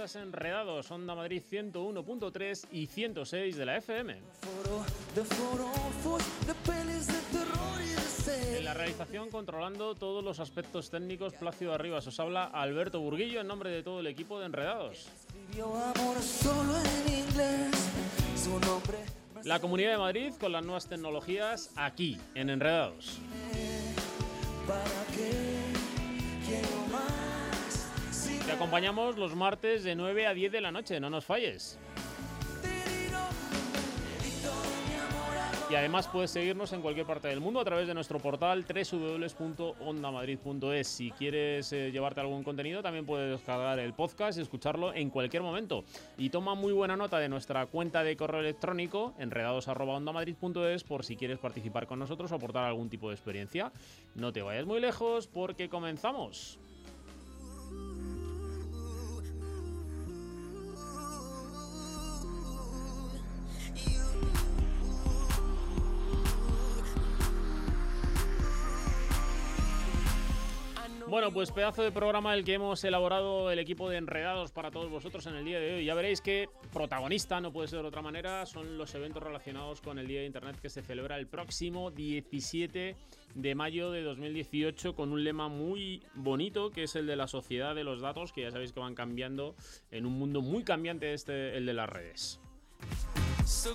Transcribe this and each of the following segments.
Enredados, Onda Madrid 101.3 y 106 de la FM. En la realización, controlando todos los aspectos técnicos, Plácido Arribas. Os habla Alberto Burguillo en nombre de todo el equipo de Enredados. La Comunidad de Madrid con las nuevas tecnologías aquí, en Enredados. para qué Te acompañamos los martes de 9 a 10 de la noche, no nos falles. Y además puedes seguirnos en cualquier parte del mundo a través de nuestro portal www.ondamadrid.es. Si quieres eh, llevarte algún contenido, también puedes descargar el podcast y escucharlo en cualquier momento. Y toma muy buena nota de nuestra cuenta de correo electrónico, enredados.ondamadrid.es, por si quieres participar con nosotros o aportar algún tipo de experiencia. No te vayas muy lejos porque comenzamos. Bueno, pues pedazo de programa el que hemos elaborado el equipo de Enredados para todos vosotros en el día de hoy. Ya veréis que protagonista, no puede ser de otra manera, son los eventos relacionados con el Día de Internet que se celebra el próximo 17 de mayo de 2018 con un lema muy bonito que es el de la sociedad de los datos, que ya sabéis que van cambiando en un mundo muy cambiante este, el de las redes. So.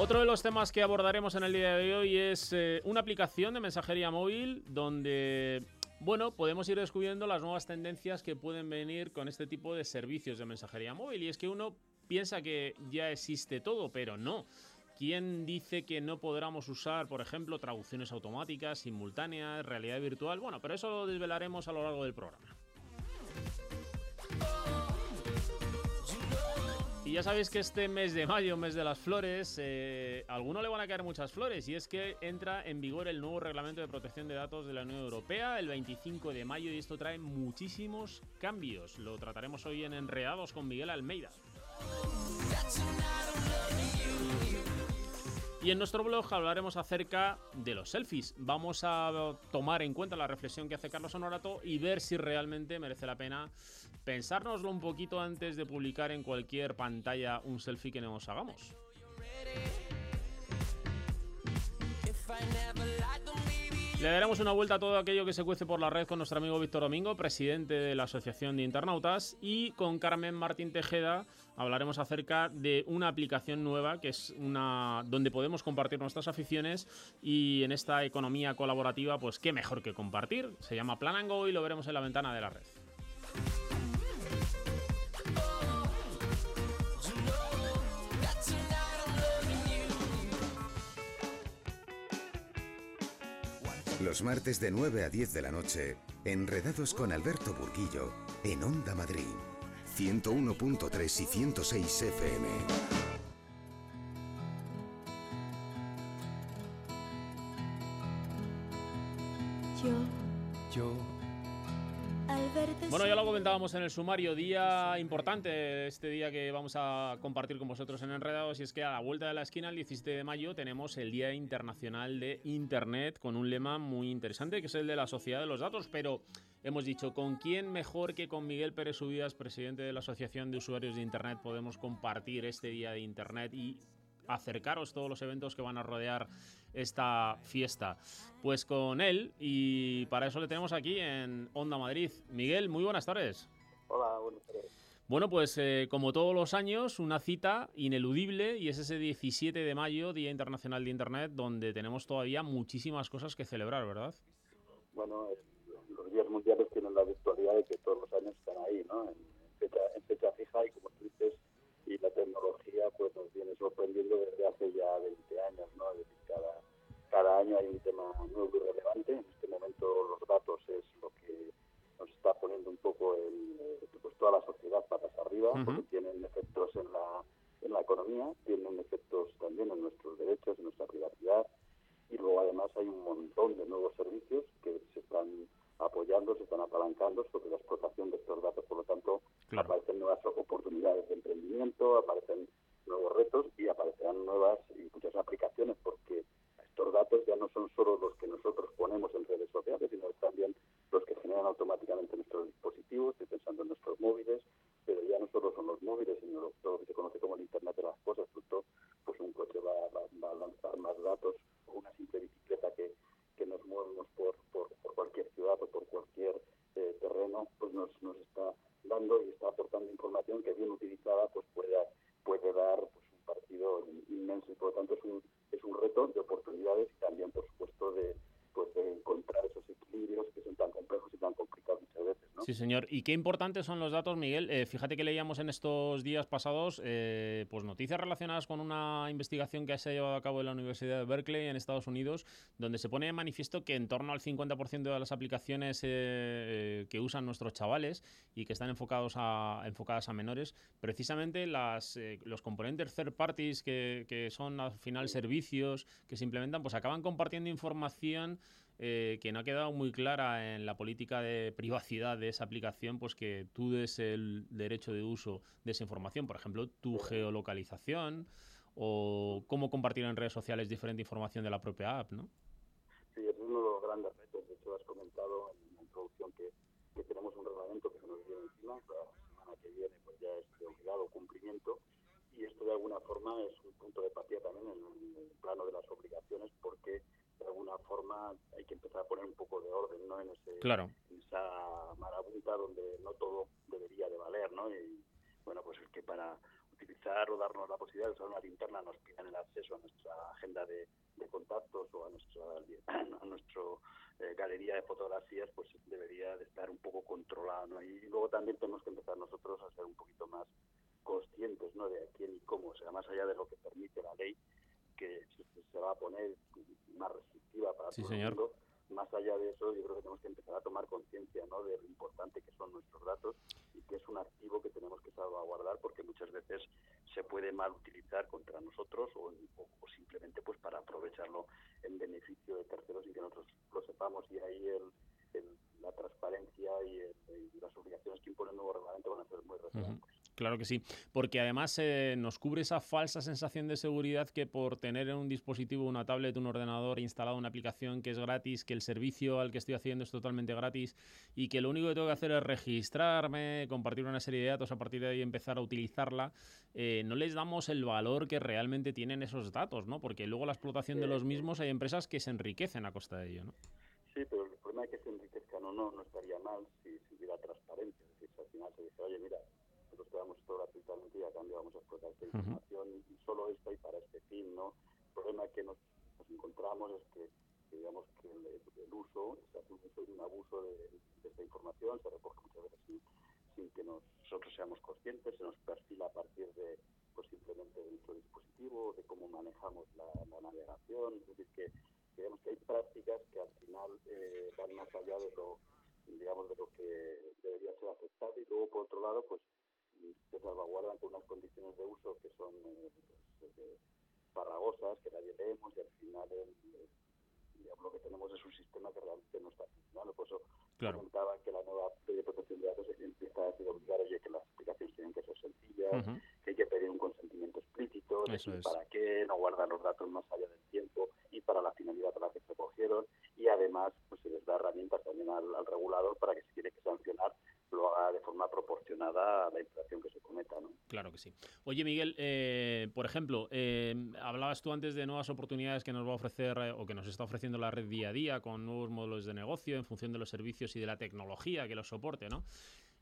Otro de los temas que abordaremos en el día de hoy es eh, una aplicación de mensajería móvil donde, bueno, podemos ir descubriendo las nuevas tendencias que pueden venir con este tipo de servicios de mensajería móvil. Y es que uno piensa que ya existe todo, pero no. ¿Quién dice que no podremos usar, por ejemplo, traducciones automáticas, simultáneas, realidad virtual? Bueno, pero eso lo desvelaremos a lo largo del programa. Y ya sabéis que este mes de mayo, mes de las flores, eh, a alguno le van a caer muchas flores y es que entra en vigor el nuevo reglamento de protección de datos de la Unión Europea el 25 de mayo y esto trae muchísimos cambios. Lo trataremos hoy en Enredados con Miguel Almeida. Y en nuestro blog hablaremos acerca de los selfies. Vamos a tomar en cuenta la reflexión que hace Carlos Honorato y ver si realmente merece la pena pensárnoslo un poquito antes de publicar en cualquier pantalla un selfie que nos hagamos. Le daremos una vuelta a todo aquello que se cuece por la red con nuestro amigo Víctor Domingo, presidente de la Asociación de Internautas, y con Carmen Martín Tejeda hablaremos acerca de una aplicación nueva que es una donde podemos compartir nuestras aficiones y en esta economía colaborativa, pues qué mejor que compartir. Se llama Plan and Go y lo veremos en la ventana de la red. Los martes de 9 a 10 de la noche, Enredados con Alberto Burguillo en Onda Madrid. 101.3 y 106 FM. Comentábamos en el sumario, día importante, este día que vamos a compartir con vosotros en Enredados, y es que a la vuelta de la esquina, el 17 de mayo, tenemos el Día Internacional de Internet, con un lema muy interesante, que es el de la sociedad de los datos, pero hemos dicho, ¿con quién mejor que con Miguel Pérez Subidas, presidente de la Asociación de Usuarios de Internet, podemos compartir este Día de Internet y acercaros todos los eventos que van a rodear esta fiesta. Pues con él, y para eso le tenemos aquí en Onda Madrid. Miguel, muy buenas tardes. Hola, buenas tardes. Bueno, pues eh, como todos los años, una cita ineludible y es ese 17 de mayo, Día Internacional de Internet, donde tenemos todavía muchísimas cosas que celebrar, ¿verdad? Bueno, los días mundiales tienen la virtualidad de que todos los años están ahí, ¿no? En fecha, en fecha fija y como tú dices, y la tecnología pues nos viene sorprendiendo desde hace ya 20 años, ¿no? Es decir, cada, cada año hay un tema nuevo y relevante. En este momento los datos es lo que nos está poniendo un poco el, eh, pues toda la sociedad patas arriba, porque tienen efectos en la, economía, tienen efectos también en nuestros derechos, en nuestra privacidad, y luego además hay un montón de nuevos servicios que se están apoyando, se están apalancando sobre la explotación de estos datos, por lo tanto aparecen nuevas oportunidades de emprendimiento, aparecen nuevos retos y aparecerán nuevas y muchas aplicaciones porque estos datos ya no son solo los que nosotros ponemos en redes sociales, sino también los que generan automáticamente nuestros dispositivos, estoy pensando en nuestros móviles, pero ya no solo son los móviles, sino todo lo que se conoce como el Internet de las cosas, pues un coche va, va a lanzar más datos o una simple bicicleta que, que nos movemos por, por, por cualquier ciudad o por cualquier eh, terreno, pues nos, nos está dando y está aportando información que bien utilizada pues puede, puede dar pues, un partido inmenso y por lo tanto es un, es un reto de oportunidades y también por supuesto de, pues, de encontrar esos equilibrios que son tan complejos y tan complicados muchas veces. ¿no? Sí, señor. Y qué importantes son los datos, Miguel. Eh, fíjate que leíamos en estos días pasados eh, pues noticias relacionadas con una investigación que se ha llevado a cabo en la Universidad de Berkeley en Estados Unidos, donde se pone de manifiesto que en torno al 50% de las aplicaciones eh, que usan nuestros chavales y que están enfocados a, enfocadas a menores, precisamente las, los componentes third parties que, que son al final servicios que se implementan, pues acaban compartiendo información eh, que no ha quedado muy clara en la política de privacidad de esa aplicación, pues que tú des el derecho de uso de esa información, por ejemplo, tu geolocalización o cómo compartir en redes sociales diferente información de la propia app, ¿no? Sí, es uno de los grandes retos. De hecho, has comentado en la introducción que, que tenemos un reglamento que se nos viene encima, la semana que viene pues ya es de obligado cumplimiento y esto de alguna forma es un punto de partida también en el plano de las obligaciones porque de alguna forma hay que empezar a poner un poco de orden ¿no? en, ese, claro. en esa marabunta donde no todo debería de valer, ¿no? Y bueno, pues es que para utilizar o darnos la posibilidad de usar una linterna nos pidan el acceso a nuestra agenda de, de contactos o a nuestra a nuestro eh, galería de fotografías, pues debería de estar un poco controlado, ¿no? Y luego también tenemos que empezar nosotros a ser un poquito más conscientes, ¿no? De a quién y cómo, o sea, más allá de lo que permite la ley, que se, va a poner más restrictiva para sí, todo señor. el mundo. Más allá de eso, yo creo que tenemos que empezar a tomar conciencia ¿no? de lo importante que son nuestros datos y que es un activo que tenemos que salvaguardar porque muchas veces se puede mal utilizar contra nosotros o, o, o simplemente pues para aprovecharlo en beneficio de terceros y que nosotros lo sepamos y ahí el, el, la transparencia y, el, y, las obligaciones que impone el nuevo reglamento van a ser muy relevantes. Uh -huh. Claro que sí, porque además eh, nos cubre esa falsa sensación de seguridad que por tener en un dispositivo, una tablet, un ordenador instalado una aplicación que es gratis, que el servicio al que estoy haciendo es totalmente gratis y que lo único que tengo que hacer es registrarme, compartir una serie de datos, a partir de ahí empezar a utilizarla, eh, no les damos el valor que realmente tienen esos datos, ¿no? Porque luego la explotación de los mismos hay empresas que se enriquecen a costa de ello, ¿no? Sí, pero el problema de que se enriquezcan o no no estaría mal si, si hubiera transparencia, es decir, si al final se dice, oye, mira, damos esto gratuitamente y a cambio vamos a explotar esta información uh -huh. y solo esto y para este fin, ¿no? El problema que nos, nos encontramos es que, que, digamos que el, el, uso, se hace un uso y un abuso de, de, esta información, se recoge muchas veces sin, sin que nos, nosotros seamos conscientes, se nos perfila a partir de, pues simplemente de nuestro dispositivo, de cómo manejamos la, la navegación, es decir, que digamos que hay prácticas que al final eh, van más allá de lo digamos de lo que debería ser aceptable y luego por otro lado pues se salvaguardan con unas condiciones de uso que son eh, pues, eh, farragosas, que nadie leemos y al final el, el, digamos, lo que tenemos es un sistema que realmente no está funcionando. Por eso claro. comentaba que la nueva ley de protección de datos empieza a decir obligar oye, que las aplicaciones tienen que ser sencillas, uh -huh. que hay que pedir un consentimiento explícito, de Eso es. para qué, no guardar los datos más allá del tiempo y para la finalidad para la que se cogieron y además pues se les da herramientas también al, al regulador para que si tiene que sancionar lo haga de forma proporcionada a la infracción que se cometa. ¿no? Claro que sí. Oye, Miguel, eh, por ejemplo, eh, hablabas tú antes de nuevas oportunidades que nos va a ofrecer eh, o que nos está ofreciendo la red día a día con nuevos modelos de negocio en función de los servicios y de la tecnología que los soporte, ¿no?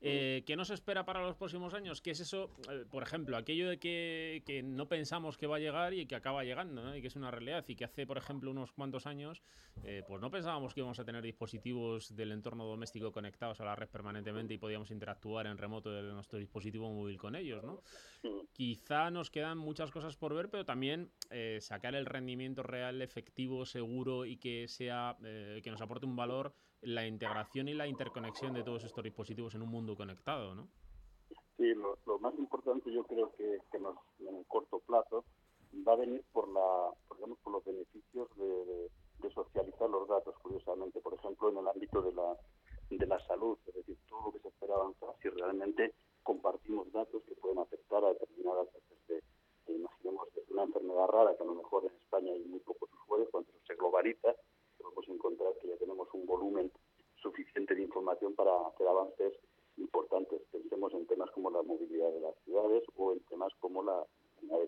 Eh, ¿Qué nos espera para los próximos años? ¿Qué es eso? Eh, por ejemplo, aquello de que, no pensamos que va a llegar y que acaba llegando. Y que es una realidad. Y que hace, por ejemplo, unos cuantos años, eh, pues no pensábamos que íbamos a tener dispositivos del entorno doméstico conectados a la red permanentemente y podíamos interactuar en remoto de nuestro dispositivo móvil con ellos, ¿no? Quizá nos quedan muchas cosas por ver, pero también eh, sacar el rendimiento real, efectivo, seguro y que sea que nos aporte un valor la integración y la interconexión de todos estos dispositivos en un mundo conectado, ¿no? Sí, lo, más importante yo creo que, nos, en el corto plazo va a venir por la, por, los beneficios de, socializar los datos, curiosamente. Por ejemplo, en el ámbito de la, de la salud, es decir, todo lo que se espera avanzar, si realmente compartimos datos que pueden afectar a determinadas veces de, imaginemos, una enfermedad rara, que a lo mejor en España hay muy pocos usuarios, cuando se globaliza, podemos encontrar que ya tenemos un volumen suficiente de información para hacer avances importantes. Pensemos en temas como la movilidad de las ciudades o en temas como la, la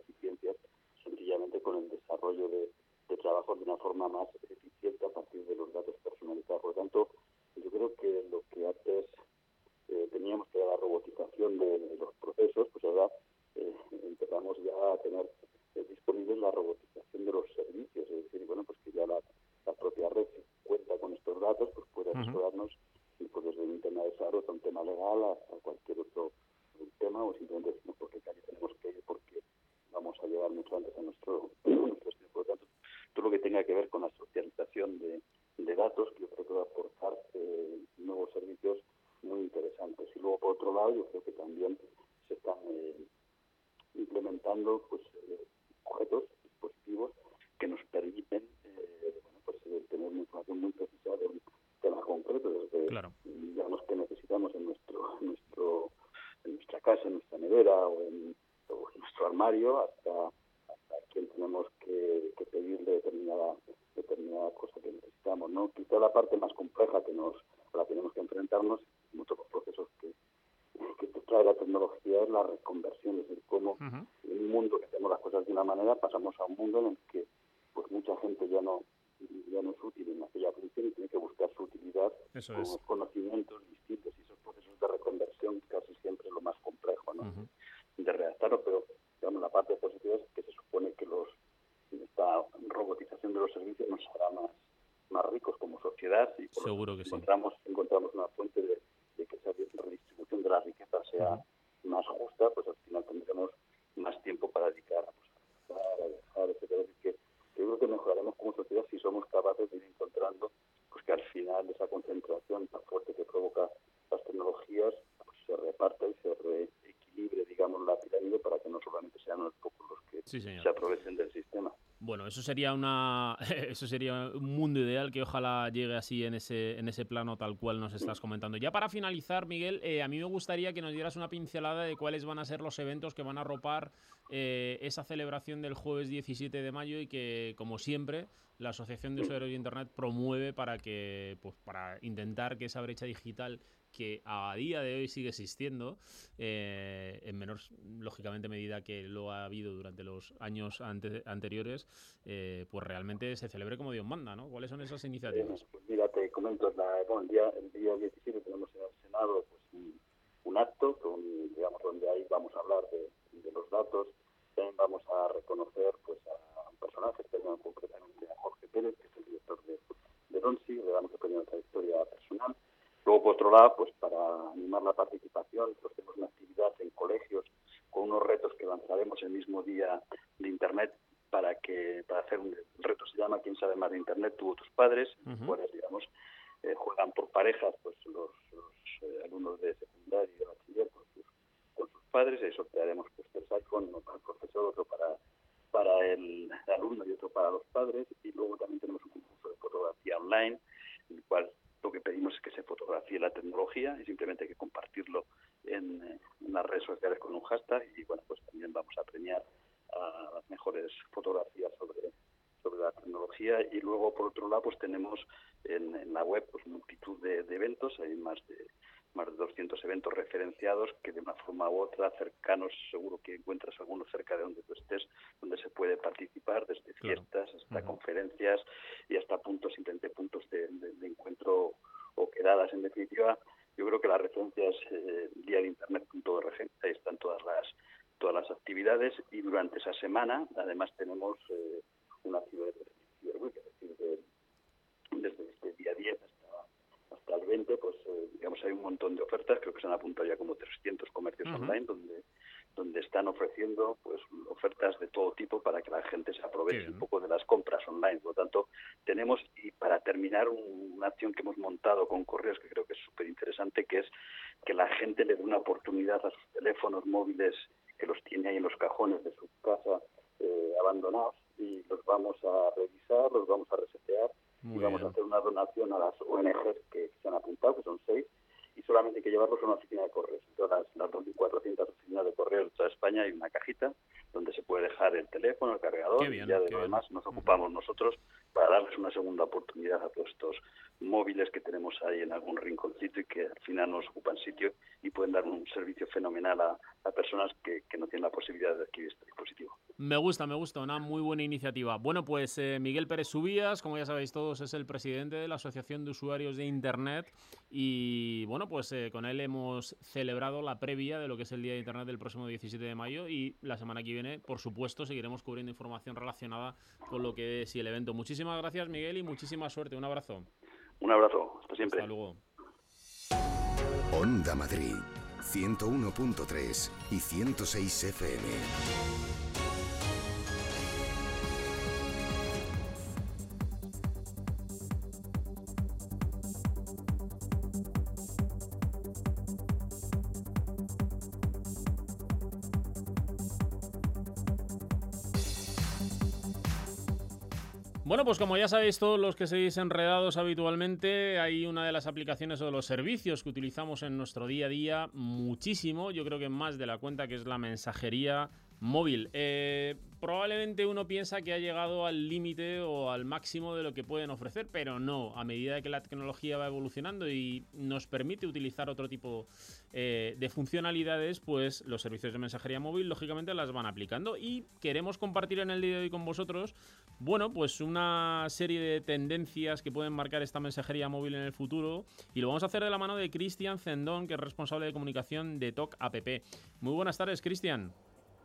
sencillamente con el desarrollo de, de trabajos de una forma más eficiente a partir de los datos personalizados. Por lo tanto, yo creo que lo que antes eh, teníamos que era la robotización de, los procesos, pues ahora eh, empezamos ya a tener eh, disponible la robotización de los servicios, es decir, bueno, pues que ya la, la propia red cuenta con estos datos, pues puede asesorarnos y pues desde un tema de salud a un tema legal a, cualquier otro tema o simplemente decimos porque calle tenemos que ir porque vamos a llegar mucho antes a nuestro, nuestro Por lo tanto, todo lo que tenga que ver con la socialización de, de datos, que yo creo que va a aportar eh, nuevos servicios muy interesantes. Y luego, por otro lado, yo creo que también se están eh, implementando pues eh, objetos, dispositivos que nos permiten eh, bueno, pues, tener una información muy precisa de un tema concreto, desde claro. digamos que necesitamos en nuestro, nuestro en nuestra casa, en nuestra nevera o en, nuestro armario, hasta, hasta quien tenemos que, que pedirle determinada determinada cosa que necesitamos, ¿no? Quizá la parte más compleja que nos a la que tenemos que enfrentarnos, muchos procesos que, que trae la tecnología es la reconversión, es decir, cómo en un mundo que hacemos las cosas de una manera pasamos a un mundo en el que pues mucha gente ya no ya no es útil en aquella función y tiene que buscar su utilidad con conocimientos distintos y esos procesos de reconversión casi siempre es lo más complejo ¿no? de redactarlo, pero digamos la parte positiva es que se supone que los esta robotización de los servicios nos hará más, más ricos como sociedad y Seguro que encontramos, encontramos una fuente de, que esa redistribución de la riqueza sea más justa, pues al final tendremos más tiempo para dedicar pues, a dejar, etcétera. que, yo creo que mejoraremos como sociedad si somos capaces de ir encontrando pues que al final esa concentración tan fuerte que provoca las tecnologías pues, se reparta y se reequilibre, digamos, la pirámide para que no solamente sean los pocos los que se aprovechen del sistema. Bueno, eso sería una eso sería un mundo ideal que ojalá llegue así en ese en ese plano tal cual nos estás comentando. Ya para finalizar, Miguel, eh, a mí me gustaría que nos dieras una pincelada de cuáles van a ser los eventos que van a arropar eh, esa celebración del jueves 17 de mayo y que, como siempre, la Asociación de Usuarios de Internet promueve para que pues para intentar que esa brecha digital que a día de hoy sigue existiendo, eh, en menor, lógicamente, medida que lo ha habido durante los años anteriores, eh, pues realmente se celebre como Dios manda, ¿no? ¿Cuáles son esas iniciativas? Pues mira, te comento, el, día, el día 17 tenemos en el Senado pues, un, acto con, digamos, donde ahí vamos a hablar de, los datos, también vamos a reconocer pues a un personaje, concretamente a Jorge Pérez, que es el director de, de DONSI, le damos el premio trayectoria personal, Luego, por otro lado, pues para animar la participación, pues tenemos una actividad en colegios con unos retos que lanzaremos el mismo día de Internet para que para hacer un reto se llama quién sabe más de Internet tú o tus padres, pues digamos eh, juegan por parejas pues los, eh, alumnos de secundaria y de bachiller con sus, con sus padres y sortearemos pues tres iPhone, uno para el profesor, otro para para el alumno y otro para los padres y luego también tenemos un concurso de fotografía online en el cual lo que pedimos es que se fotografíe la tecnología y simplemente hay que compartirlo en, eh, en, las redes sociales con un hashtag y bueno, pues también vamos a premiar a las mejores fotografías sobre sobre la tecnología. Y luego por otro lado pues tenemos en, en la web pues multitud de, eventos. Hay más de más de 200 eventos referenciados que de una forma u otra cercanos seguro que encuentras algunos cerca de donde tú estés donde se puede participar desde fiestas hasta conferencias y hasta puntos simplemente puntos de, de, encuentro o quedadas. En definitiva yo creo que la referencia es eh, día de internet.org ahí están todas las todas las actividades y durante esa semana además tenemos eh, una ciudad de es decir, desde este día 10 hasta, el 20, pues eh, digamos hay un montón de ofertas, creo que se han apuntado ya como 300 comercios online donde donde están ofreciendo pues ofertas de todo tipo para que la gente se aproveche un poco de las compras online. Por lo tanto, tenemos, y para terminar, una acción que hemos montado con correos que creo que es súper interesante, que es que la gente le dé una oportunidad a sus teléfonos móviles que los tiene ahí en los cajones de su casa eh, abandonados y los vamos a revisar, los vamos a resetear y vamos a hacer una donación a las ONGs que se han apuntado, que son seis, y solamente hay que llevarlos a una oficina de correos. En todas las, 2.400 oficinas de correos de toda España hay una cajita donde se puede dejar el teléfono, el cargador, y ya de lo demás nos ocupamos nosotros para darles una segunda oportunidad a todos estos móviles que tenemos ahí en algún rinconcito y que al final nos ocupan sitio y pueden dar un servicio fenomenal a, personas que, no tienen la posibilidad de adquirir este dispositivo. Me gusta, me gusta, una muy buena iniciativa. Bueno, pues eh, Miguel Pérez Subías, como ya sabéis todos, es el presidente de la Asociación de Usuarios de Internet y bueno, pues eh, con él hemos celebrado la previa de lo que es el Día de Internet del próximo 17 de mayo y la semana que viene, por supuesto, seguiremos cubriendo información relacionada con lo que es y el evento. Muchísimas gracias, Miguel, y muchísima suerte. Un abrazo. Un abrazo. Hasta siempre. Hasta luego. Onda Madrid, 101.3 y 106 FM. Bueno, pues como ya sabéis todos los que seguís enredados habitualmente, hay una de las aplicaciones o de los servicios que utilizamos en nuestro día a día muchísimo, yo creo que más de la cuenta, que es la mensajería móvil. Eh, probablemente uno piensa que ha llegado al límite o al máximo de lo que pueden ofrecer, pero no. A medida que la tecnología va evolucionando y nos permite utilizar otro tipo eh, de funcionalidades, pues los servicios de mensajería móvil lógicamente las van aplicando. Y queremos compartir en el día de hoy con vosotros, bueno, pues una serie de tendencias que pueden marcar esta mensajería móvil en el futuro. Y lo vamos a hacer de la mano de Cristian Zendón, que es responsable de comunicación de TOC App. Muy buenas tardes, Cristian.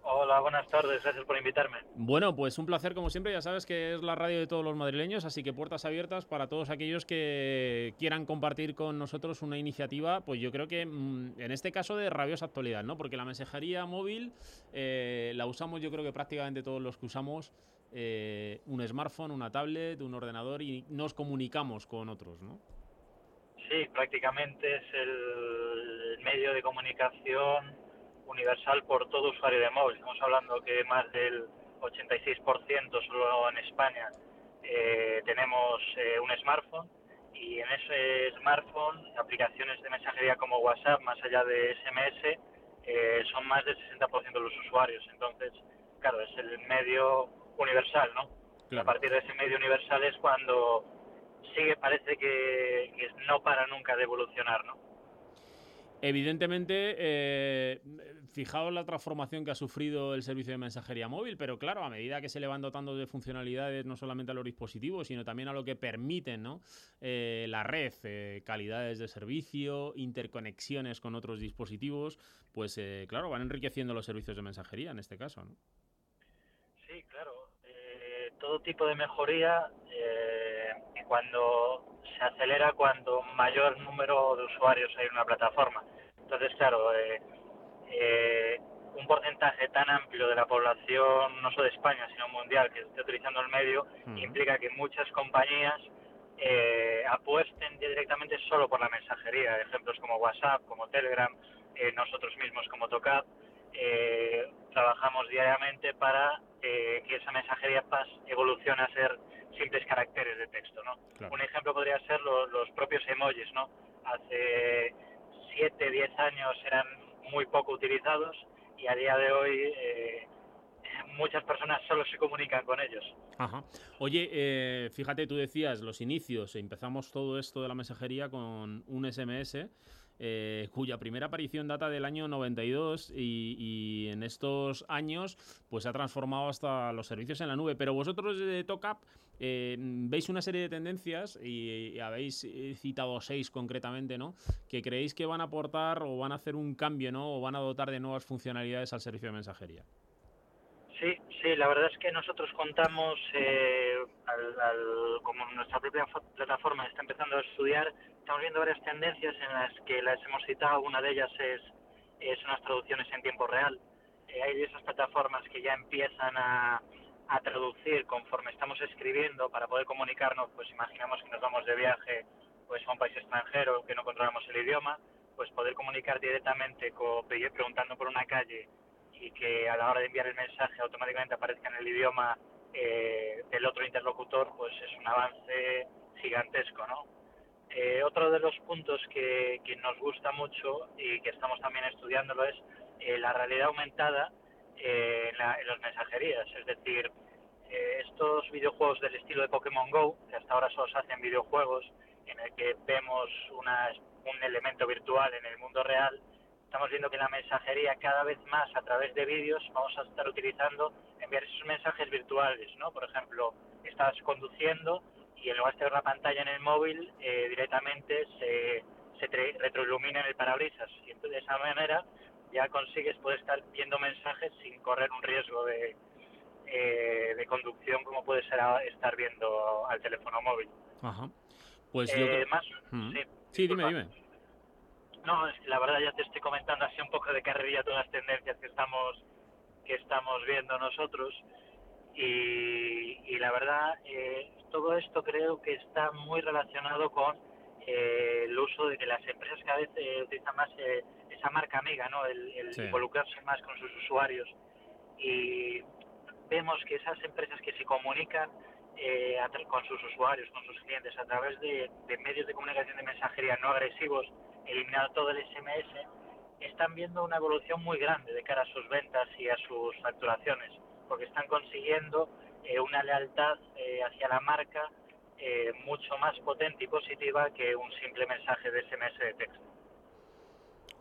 Hola, buenas tardes, gracias por invitarme. Bueno, pues un placer como siempre, ya sabes que es la radio de todos los madrileños, así que puertas abiertas para todos aquellos que quieran compartir con nosotros una iniciativa, pues yo creo que mm, en este caso de rabiosa actualidad, ¿no? Porque la mensajería móvil eh, la usamos yo creo que prácticamente todos los que usamos eh, un smartphone, una tablet, un ordenador y nos comunicamos con otros, ¿no? Sí, prácticamente es el medio de comunicación universal por todo usuario de móvil. Estamos hablando que más del 86% solo en España eh, tenemos eh, un smartphone y en ese smartphone aplicaciones de mensajería como WhatsApp, más allá de SMS, eh, son más del 60% de los usuarios. Entonces, claro, es el medio universal, ¿no? A partir de ese medio universal es cuando sigue, parece que, que no para nunca de evolucionar, ¿no? Evidentemente, eh, fijaos la transformación que ha sufrido el servicio de mensajería móvil, pero claro, a medida que se le van dotando de funcionalidades no solamente a los dispositivos, sino también a lo que permiten ¿no? Eh, la red, eh, calidades de servicio, interconexiones con otros dispositivos, pues eh, claro, van enriqueciendo los servicios de mensajería en este caso. ¿no? Sí, claro. todo tipo de mejoría cuando se acelera cuando mayor número de usuarios hay en una plataforma. Entonces, claro, eh, eh, un porcentaje tan amplio de la población, no solo de España, sino mundial, que esté utilizando el medio, implica que muchas compañías eh, apuesten directamente solo por la mensajería. Ejemplos como WhatsApp, como Telegram, nosotros mismos como Tocap, trabajamos diariamente para que esa mensajería evolucione a ser simples caracteres de texto, ¿no? Un ejemplo podría ser los propios emojis, ¿no? Hace 7, 10 años eran muy poco utilizados y a día de hoy eh, muchas personas solo se comunican con ellos. Ajá. Oye, eh, fíjate, tú decías los inicios, empezamos todo esto de la mensajería con un SMS eh, cuya primera aparición data del año 92 y, en estos años pues ha transformado hasta los servicios en la nube. Pero vosotros de TOCAP eh, veis una serie de tendencias y, habéis eh, citado seis concretamente, ¿no? Que creéis que van a aportar o van a hacer un cambio, ¿no? O van a dotar de nuevas funcionalidades al servicio de mensajería. Sí, sí, la verdad es que nosotros contamos, eh, como nuestra propia plataforma está empezando a estudiar, estamos viendo varias tendencias en las que las hemos citado. Una de ellas es, es unas traducciones en tiempo real. Eh, hay esas plataformas que ya empiezan a, a traducir conforme estamos escribiendo para poder comunicarnos. Pues imaginamos que nos vamos de viaje pues a un país extranjero que no controlamos el idioma pues poder comunicar directamente con, preguntando por una calle y que a la hora de enviar el mensaje automáticamente aparezca en el idioma eh, del otro interlocutor, pues es un avance gigantesco, ¿no? Eh, otro de los puntos que, que, nos gusta mucho y que estamos también estudiándolo es eh, la realidad aumentada eh, en, la, en las mensajerías, es decir, eh, estos videojuegos del estilo de Pokémon Go, que hasta ahora solo se hacen videojuegos, en el que vemos una, un elemento virtual en el mundo real, estamos viendo que la mensajería cada vez más a través de vídeos vamos a estar utilizando enviar esos mensajes virtuales, ¿no? Por ejemplo, estás conduciendo y en lugar de tener una pantalla en el móvil, eh, directamente se, se retroilumina en el parabrisas. Y entonces de esa manera ya consigues poder estar viendo mensajes sin correr un riesgo de, eh, de conducción como puede ser estar viendo al teléfono móvil. Ajá. Pues eh, yo creo... más, Mm. sí, Sí, dime, dime. No, es que la verdad ya te estoy comentando así un poco de carrerilla todas las tendencias que estamos que estamos viendo nosotros y, y la verdad eh, todo esto creo que está muy relacionado con eh, el uso de que las empresas cada vez eh, utilizan más eh, esa marca amiga, ¿no? El, el Sí. involucrarse más con sus usuarios y vemos que esas empresas que se comunican eh, con sus usuarios, con sus clientes a través de, de medios de comunicación de mensajería no agresivos, eliminando todo el SMS, están viendo una evolución muy grande de cara a sus ventas y a sus facturaciones, porque están consiguiendo eh, una lealtad eh, hacia la marca eh, mucho más potente y positiva que un simple mensaje de SMS de texto.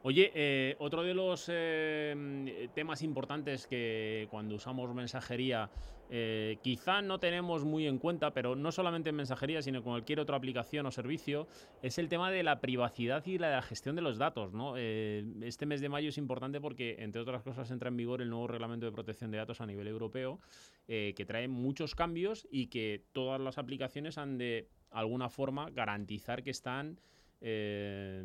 Oye, eh, otro de los eh, temas importantes que cuando usamos mensajería eh, quizá no tenemos muy en cuenta, pero no solamente en mensajería, sino en cualquier otra aplicación o servicio, es el tema de la privacidad y la gestión de los datos. ¿no? Este mes de mayo es importante porque, entre otras cosas, entra en vigor el nuevo reglamento de protección de datos a nivel europeo, que trae muchos cambios y que todas las aplicaciones han de alguna forma garantizar que están eh,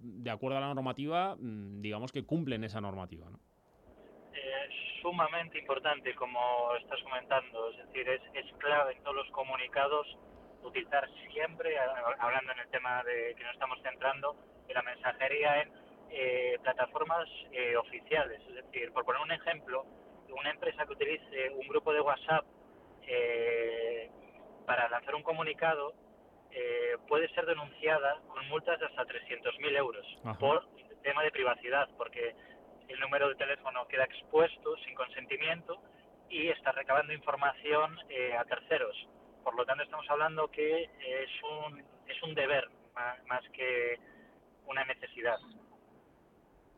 de acuerdo a la normativa, mm, digamos que cumplen esa normativa. ¿no? Eh, sumamente importante, como estás comentando, es decir, es, es clave en todos los comunicados utilizar siempre, hablando en el tema de que nos estamos centrando, la mensajería en eh, plataformas eh, oficiales. Es decir, por poner un ejemplo, una empresa que utilice un grupo de WhatsApp eh, para lanzar un comunicado eh, puede ser denunciada con multas de hasta 300.000 euros Ajá. por tema de privacidad, porque el número de teléfono queda expuesto sin consentimiento y está recabando información eh, a terceros. Por lo tanto, estamos hablando que es un, es un deber más que una necesidad.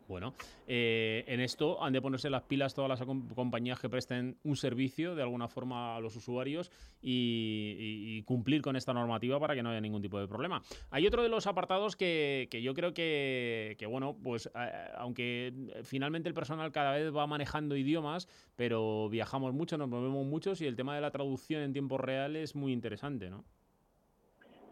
Bueno, eh, en esto han de ponerse las pilas todas las compañías que presten un servicio de alguna forma a los usuarios y, cumplir con esta normativa para que no haya ningún tipo de problema. Hay otro de los apartados que, yo creo que, bueno, pues aunque finalmente el personal cada vez va manejando idiomas, pero viajamos mucho, nos movemos muchos y el tema de la traducción en tiempo real es muy interesante, ¿no?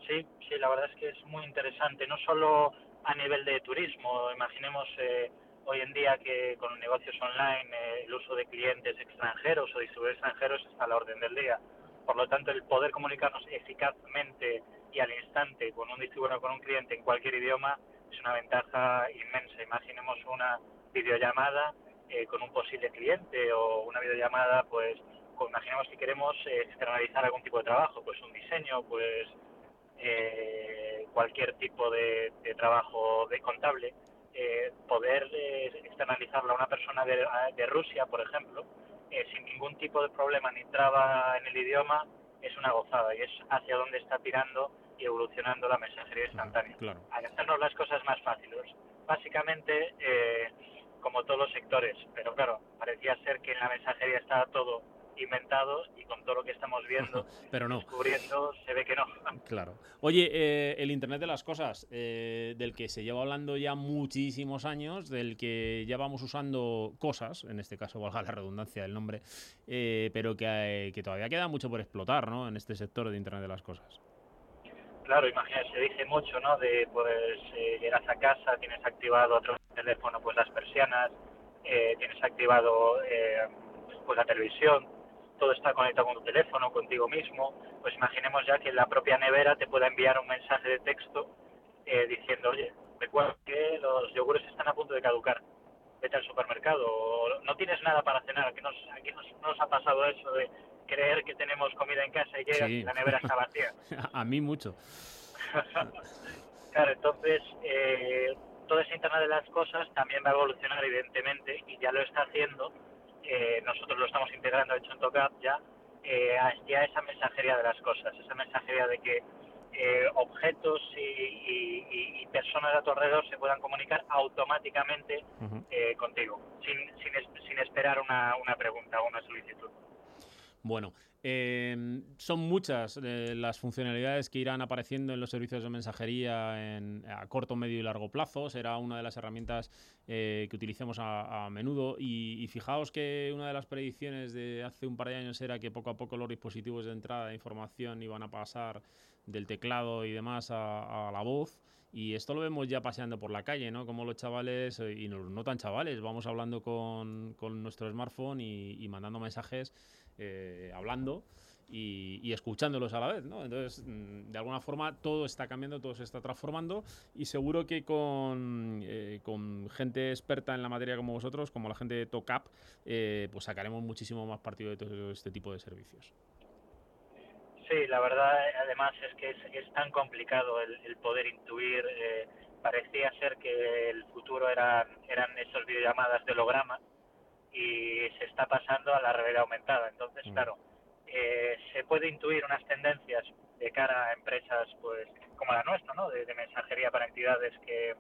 Sí, sí, la verdad es que es muy interesante, no solo a nivel de turismo, imaginemos eh, hoy en día que con negocios online eh, el uso de clientes extranjeros o distribuidores extranjeros está a la orden del día. Por lo tanto, el poder comunicarnos eficazmente y al instante con un distribuidor o con un cliente en cualquier idioma es una ventaja inmensa. Imaginemos una videollamada eh, con un posible cliente o una videollamada, pues, imaginemos que queremos eh, externalizar algún tipo de trabajo, pues un diseño, pues eh, cualquier tipo de, de trabajo de contable, eh, poder eh, externalizarlo a una persona de, de Rusia, por ejemplo, eh, sin ningún tipo de problema ni traba en el idioma, es una gozada y es hacia donde está tirando y evolucionando la mensajería instantánea. Claro. A hacernos las cosas más fáciles. Básicamente, eh, como todos los sectores, pero claro, parecía ser que en la mensajería estaba todo inventado y con todo lo que estamos viendo, Pero no. descubriendo, se ve que no. Claro. Oye, eh, el Internet de las Cosas, eh, del que se lleva hablando ya muchísimos años, del que ya vamos usando cosas, en este caso valga la redundancia del nombre, eh, pero que, eh, que todavía queda mucho por explotar, ¿no? En este sector de Internet de las Cosas. Claro, imagínate, se dice mucho, ¿no? De, pues, eh, llegas a casa, tienes activado a través del teléfono, pues, las persianas, eh, tienes activado, eh, pues, la televisión, todo está conectado con tu teléfono, contigo mismo. Pues imaginemos ya que la propia nevera te pueda enviar un mensaje de texto eh, diciendo, oye, recuerda que los yogures están a punto de caducar. Vete al supermercado, o no tienes nada para cenar. Aquí nos, aquí nos, nos ha pasado eso de creer que tenemos comida en casa y llegas Sí. y la nevera está vacía. A mí mucho. Claro, entonces eh, todo ese Internet de las cosas también va a evolucionar evidentemente y ya lo está haciendo. Eh, nosotros lo estamos integrando, de hecho en TOCAP ya, eh, esa mensajería de las cosas, esa mensajería de que eh, objetos y, y- y- personas a tu alrededor se puedan comunicar automáticamente eh, contigo, sin, sin, sin esperar una, una pregunta o una solicitud. Bueno, eh, son muchas eh, las funcionalidades que irán apareciendo en los servicios de mensajería en, a corto, medio y largo plazo. Será una de las herramientas eh, que utilicemos a, menudo. Y, y fijaos que una de las predicciones de hace un par de años era que poco a poco los dispositivos de entrada de información iban a pasar del teclado y demás a, a la voz. Y esto lo vemos ya paseando por la calle, ¿no? Como los chavales, eh, y no, tan chavales, vamos hablando con, nuestro smartphone y mandando mensajes, eh, hablando y, y escuchándolos a la vez, ¿no? Entonces, mm, de alguna forma, todo está cambiando, todo se está transformando y seguro que con, eh, con gente experta en la materia como vosotros, como la gente de TOCAP, eh, pues sacaremos muchísimo más partido de todo este tipo de servicios. Sí, la verdad, además es que es, es tan complicado el, el poder intuir. eh, parecía ser que el futuro eran, eran esas videollamadas de holograma y se está pasando a la realidad aumentada. Entonces, Mm. claro, eh, se puede intuir unas tendencias de cara a empresas pues como la nuestra, ¿no? De, de mensajería para entidades que,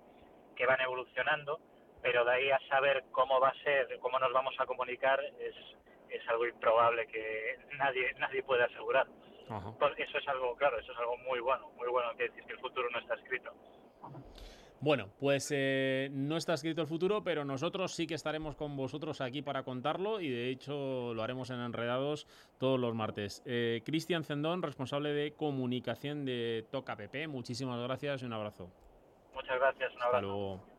que van evolucionando, pero de ahí a saber cómo va a ser, cómo nos vamos a comunicar, es, es algo improbable que nadie nadie puede asegurar. Pues eso es algo, claro, eso es algo muy bueno, muy bueno, que decir que el futuro no está escrito. Bueno, pues eh, no está escrito el futuro, pero nosotros sí que estaremos con vosotros aquí para contarlo y de hecho lo haremos en Enredados todos los martes. Eh, Cristian Cendón, responsable de comunicación de Toca PP, muchísimas gracias y un abrazo. Muchas gracias, un Hasta abrazo. luego.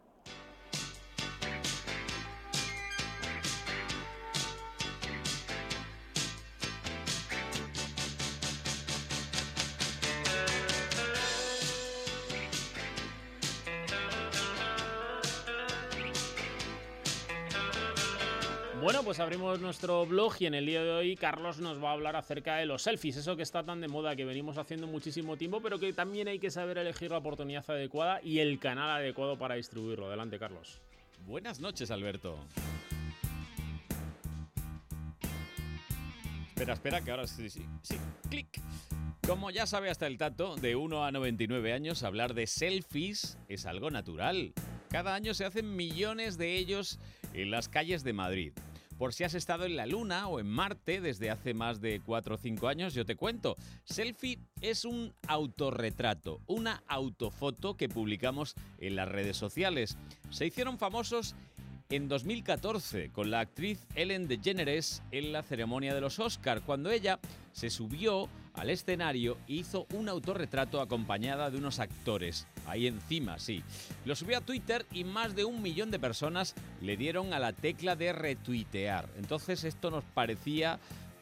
Pues abrimos nuestro blog y en el día de hoy Carlos nos va a hablar acerca de los selfies, eso que está tan de moda que venimos haciendo muchísimo tiempo, pero que también hay que saber elegir la oportunidad adecuada y el canal adecuado para distribuirlo. Adelante, Carlos. Buenas noches, Alberto. Espera, espera, que ahora sí, sí, sí, clic. Como ya sabe hasta el tato, de 1 a 99 años, hablar de selfies es algo natural. Cada año se hacen millones de ellos en las calles de Madrid. Por si has estado en la Luna o en Marte desde hace más de 4 o 5 años, yo te cuento. Selfie es un autorretrato, una autofoto que publicamos en las redes sociales. Se hicieron famosos en 2014 con la actriz Ellen DeGeneres en la ceremonia de los Oscar, cuando ella se subió al escenario hizo un autorretrato acompañada de unos actores. Ahí encima, sí. Lo subió a Twitter y más de un millón de personas le dieron a la tecla de retuitear. Entonces esto nos parecía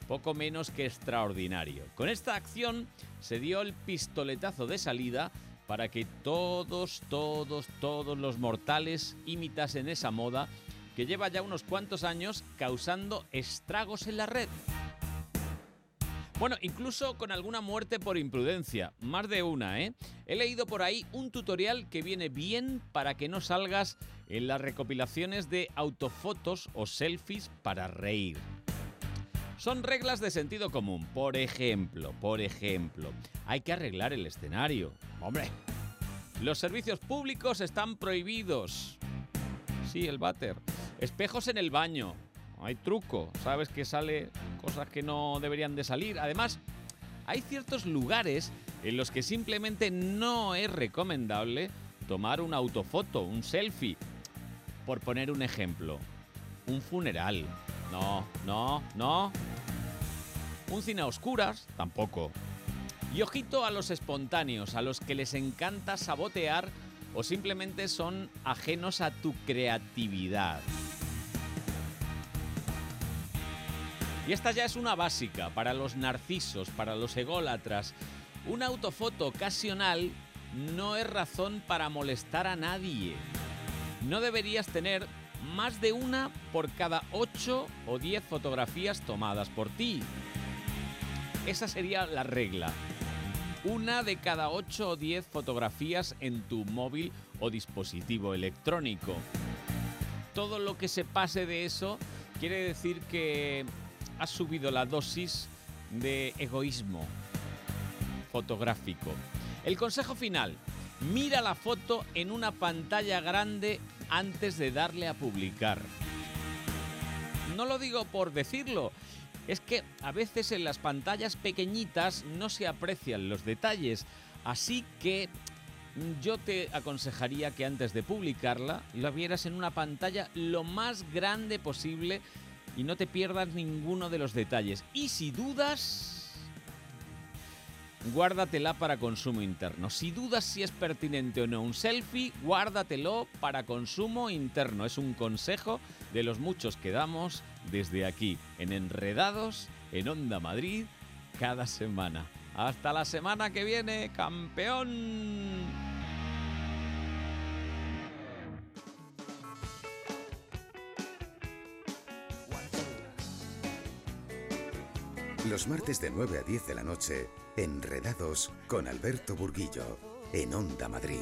poco menos que extraordinario. Con esta acción se dio el pistoletazo de salida para que todos, todos, todos los mortales imitasen esa moda que lleva ya unos cuantos años causando estragos en la red. Bueno, incluso con alguna muerte por imprudencia, más de una, ¿eh? He leído por ahí un tutorial que viene bien para que no salgas en las recopilaciones de autofotos o selfies para reír. Son reglas de sentido común. Por ejemplo, por ejemplo, hay que arreglar el escenario. Hombre, los servicios públicos están prohibidos. Sí, el váter. Espejos en el baño. Hay truco. Sabes que sale cosas que no deberían de salir. Además, hay ciertos lugares en los que simplemente no es recomendable tomar una autofoto, un selfie. Por poner un ejemplo, un funeral. No, no, no. Un cine a oscuras, tampoco. Y ojito a los espontáneos, a los que les encanta sabotear o simplemente son ajenos a tu creatividad. Y esta ya es una básica para los narcisos, para los ególatras. Una autofoto ocasional no es razón para molestar a nadie. No deberías tener más de una por cada 8 o 10 fotografías tomadas por ti. Esa sería la regla. Una de cada 8 o 10 fotografías en tu móvil o dispositivo electrónico. Todo lo que se pase de eso quiere decir que has subido la dosis de egoísmo fotográfico. El consejo final, mira la foto en una pantalla grande antes de darle a publicar. No lo digo por decirlo, es que a veces en las pantallas pequeñitas no se aprecian los detalles, así que yo te aconsejaría que antes de publicarla la vieras en una pantalla lo más grande posible y no te pierdas ninguno de los detalles. Y si dudas, guárdatela para consumo interno. Si dudas si es pertinente o no un selfie, guárdatelo para consumo interno. Es un consejo de los muchos que damos desde aquí, en Enredados, en Onda Madrid, cada semana. Hasta la semana que viene, campeón. Los martes de 9 a 10 de la noche, Enredados con Alberto Burguillo, en Onda Madrid.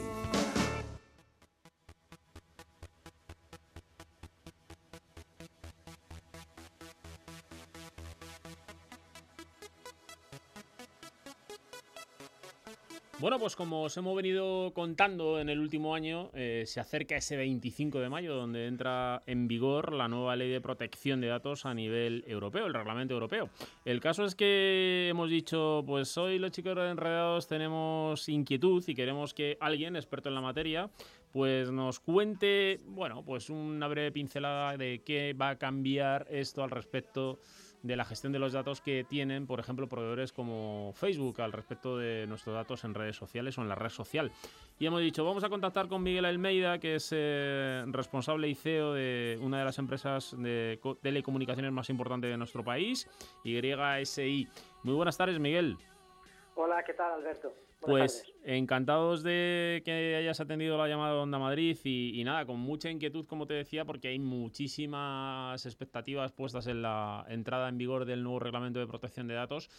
Bueno, pues como os hemos venido contando en el último año, eh, se acerca ese 25 de mayo donde entra en vigor la nueva ley de protección de datos a nivel europeo, el reglamento europeo. El caso es que hemos dicho, pues hoy los chicos de Enredados tenemos inquietud y queremos que alguien experto en la materia pues nos cuente, bueno, pues una breve pincelada de qué va a cambiar esto al respecto de la gestión de los datos que tienen, por ejemplo, proveedores como Facebook al respecto de nuestros datos en redes sociales o en la red social. Y hemos dicho, vamos a contactar con Miguel Almeida, que es eh, responsable y CEO de una de las empresas de telecomunicaciones más importantes de nuestro país, YSI. Muy buenas tardes, Miguel. Hola, ¿qué tal, Alberto? Pues encantados de que hayas atendido la llamada de Onda Madrid y, nada, con mucha inquietud, como te decía, porque hay muchísimas expectativas puestas en la entrada en vigor del nuevo reglamento de protección de datos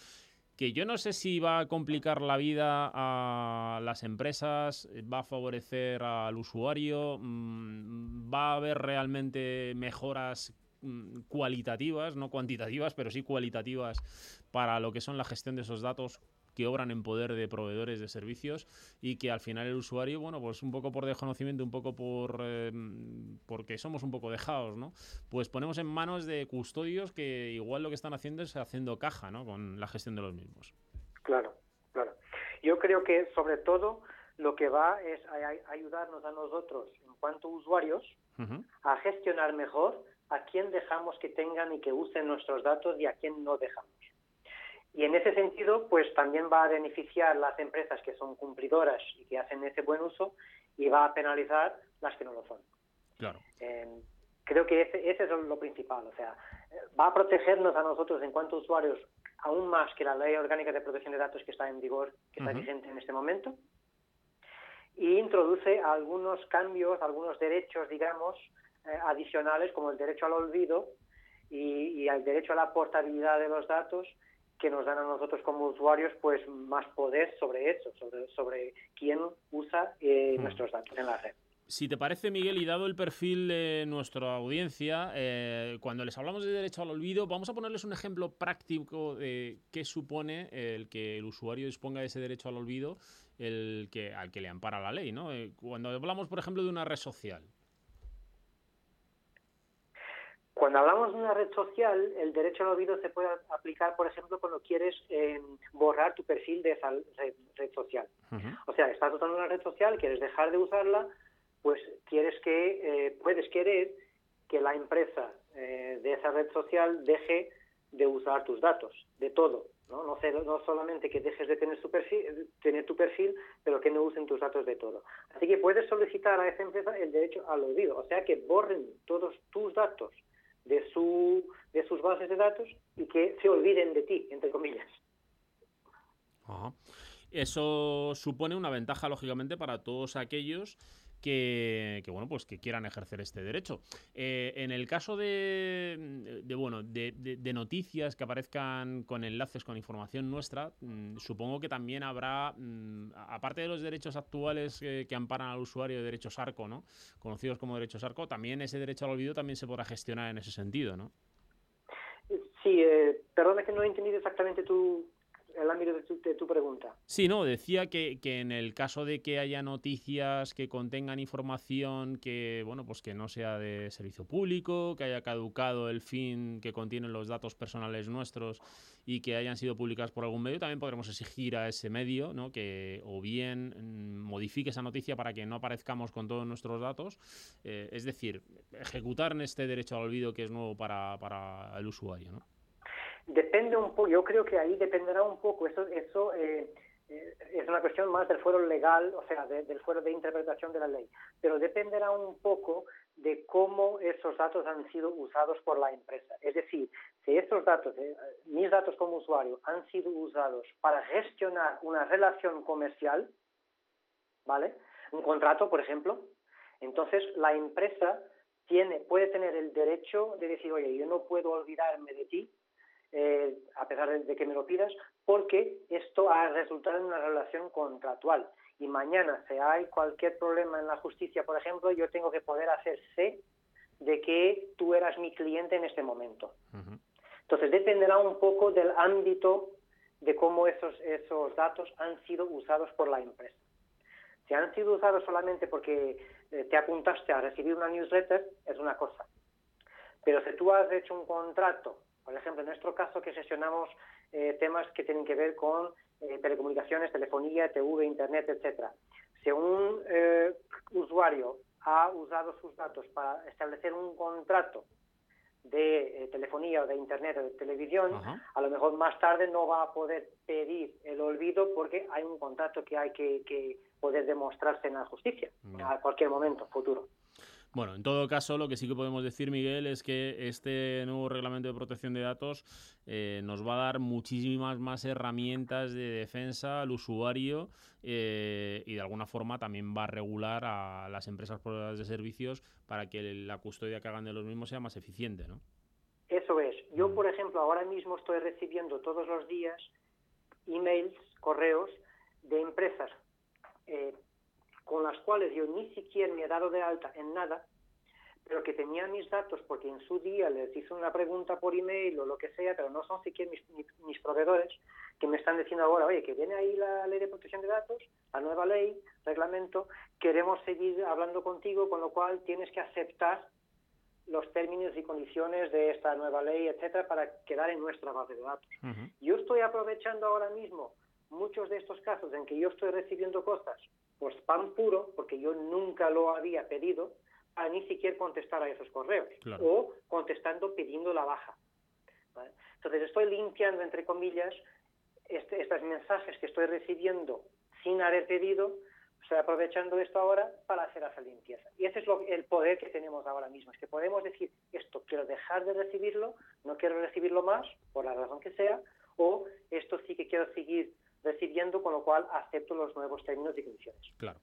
que yo no sé si va a complicar la vida a las empresas, va a favorecer al usuario, mm, va a haber realmente mejoras mm, cualitativas, no cuantitativas, pero sí cualitativas para lo que son la gestión de esos datos que obran en poder de proveedores de servicios y que al final el usuario, bueno, pues un poco por desconocimiento, un poco por em, porque somos un poco dejados, ¿no? Pues ponemos en manos de custodios que igual lo que están haciendo es haciendo caja, ¿no? Con la gestión de los mismos. Claro, claro. Yo creo que sobre todo lo que va es a, ayudarnos a nosotros en cuanto usuarios a gestionar mejor a quién dejamos que tengan y que usen nuestros datos y a quién no dejamos. Y en ese sentido, pues también va a beneficiar las empresas que son cumplidoras y que hacen ese buen uso y va a penalizar las que no lo son. Claro. Eh, creo que ese, es lo principal. O sea, va a protegernos a nosotros en cuanto a usuarios aún más que la ley orgánica de protección de datos que está en vigor, que está vigente en este momento. Y introduce algunos cambios, algunos derechos, digamos, eh, adicionales, como el derecho al olvido y, y el derecho a la portabilidad de los datos, que nos dan a nosotros como usuarios pues más poder sobre eso, sobre, sobre quién usa eh, hmm. nuestros datos en la red. Si te parece, Miguel, y dado el perfil de nuestra audiencia, eh, cuando les hablamos de derecho al olvido, vamos a ponerles un ejemplo práctico de qué supone el que el usuario disponga de ese derecho al olvido el que, al que le ampara la ley. ¿no? Eh, cuando hablamos, por ejemplo, de una red social, Cuando hablamos de una red social, el derecho al olvido se puede aplicar, por ejemplo, cuando quieres eh, borrar tu perfil de esa red, social. O sea, estás usando una red social, quieres dejar de usarla, pues quieres que, eh, puedes querer que la empresa eh, de esa red social deje de usar tus datos, de todo. ¿no? No, no solamente que dejes de tener, perfil, tener tu perfil, pero que no usen tus datos de todo. Así que puedes solicitar a esa empresa el derecho al olvido, o sea, que borren todos tus datos de, su, de sus bases de datos y que se olviden de ti, entre comillas. Eso supone una ventaja, lógicamente, para todos aquellos que, bueno, pues que quieran ejercer este derecho. Eh, en el caso de, bueno, de, noticias que aparezcan con enlaces con información nuestra, mm, supongo que también habrá, mm, aparte de los derechos actuales que, amparan al usuario de derechos ARCO, ¿no? conocidos como derechos ARCO, también ese derecho al olvido también se podrá gestionar en ese sentido, ¿no? Sí, eh, perdona que no he entendido exactamente tu, el ámbito de tu, pregunta. Sí, no, decía que, que, en el caso de que haya noticias que contengan información que, bueno, pues que no sea de servicio público, que haya caducado el fin que contienen los datos personales nuestros y que hayan sido publicadas por algún medio, también podremos exigir a ese medio ¿no? que o bien mm, modifique esa noticia para que no aparezcamos con todos nuestros datos, eh, es decir, ejecutar en este derecho al olvido que es nuevo para, para el usuario. ¿no? Depende un poco, yo creo que ahí dependerá un poco, eso, eso eh, eh, es una cuestión más del fuero legal, o sea, del fuero de interpretación de la ley, pero dependerá un poco de cómo esos datos han sido usados por la empresa. Es decir, si esos datos, eh, mis datos como usuario, han sido usados para gestionar una relación comercial, ¿vale? Un contrato, por ejemplo, entonces la empresa tiene, puede tener el derecho de decir, oye, yo no puedo olvidarme de ti eh, a pesar de, que me lo pidas, porque esto ha resultado en una relación contractual. Y mañana, si hay cualquier problema en la justicia, por ejemplo, yo tengo que poder hacer sé de que tú eras mi cliente en este momento. Entonces, dependerá un poco del ámbito de cómo esos, esos datos han sido usados por la empresa. Si han sido usados solamente porque eh, te apuntaste a recibir una newsletter, es una cosa. Pero si tú has hecho un contrato por ejemplo, en nuestro caso que gestionamos eh, temas que tienen que ver con eh, telecomunicaciones, telefonía, TV, Internet, etcétera. Si un eh, usuario ha usado sus datos para establecer un contrato de telefonía o de internet o de televisión, a lo mejor más tarde no va a poder pedir el olvido porque hay un contrato que hay que, poder demostrarse en la justicia a cualquier momento futuro. Bueno, en todo caso, lo que sí que podemos decir, Miguel, es que este nuevo reglamento de protección de datos eh, nos va a dar muchísimas más herramientas de defensa al usuario eh, y de alguna forma también va a regular a las empresas de servicios para que la custodia que hagan de los mismos sea más eficiente, ¿no? Eso es. Yo, mm. por ejemplo, ahora mismo estoy recibiendo todos los días emails, correos de empresas eh, con las cuales yo ni siquiera me he dado de alta en nada, pero que tenían mis datos porque en su día les hice una pregunta por email o lo que sea, pero no son siquiera mis, mis, proveedores, que me están diciendo ahora, oye, que viene ahí la ley de protección de datos, la nueva ley, reglamento, queremos seguir hablando contigo, con lo cual tienes que aceptar los términos y condiciones de esta nueva ley, etcétera, para quedar en nuestra base de datos. Yo estoy aprovechando ahora mismo muchos de estos casos en que yo estoy recibiendo cosas por spam puro, porque yo nunca lo había pedido, a ni siquiera contestar a esos correos o contestando pidiendo la baja. Entonces estoy limpiando, entre comillas, este, estos mensajes que estoy recibiendo sin haber pedido, estoy aprovechando esto ahora para hacer esa limpieza. Y ese es lo, el poder que tenemos ahora mismo, es que podemos decir, esto quiero dejar de recibirlo, no quiero recibirlo más, por la razón que sea, o esto sí que quiero seguir recibiendo, con lo cual acepto los nuevos términos y condiciones. Claro.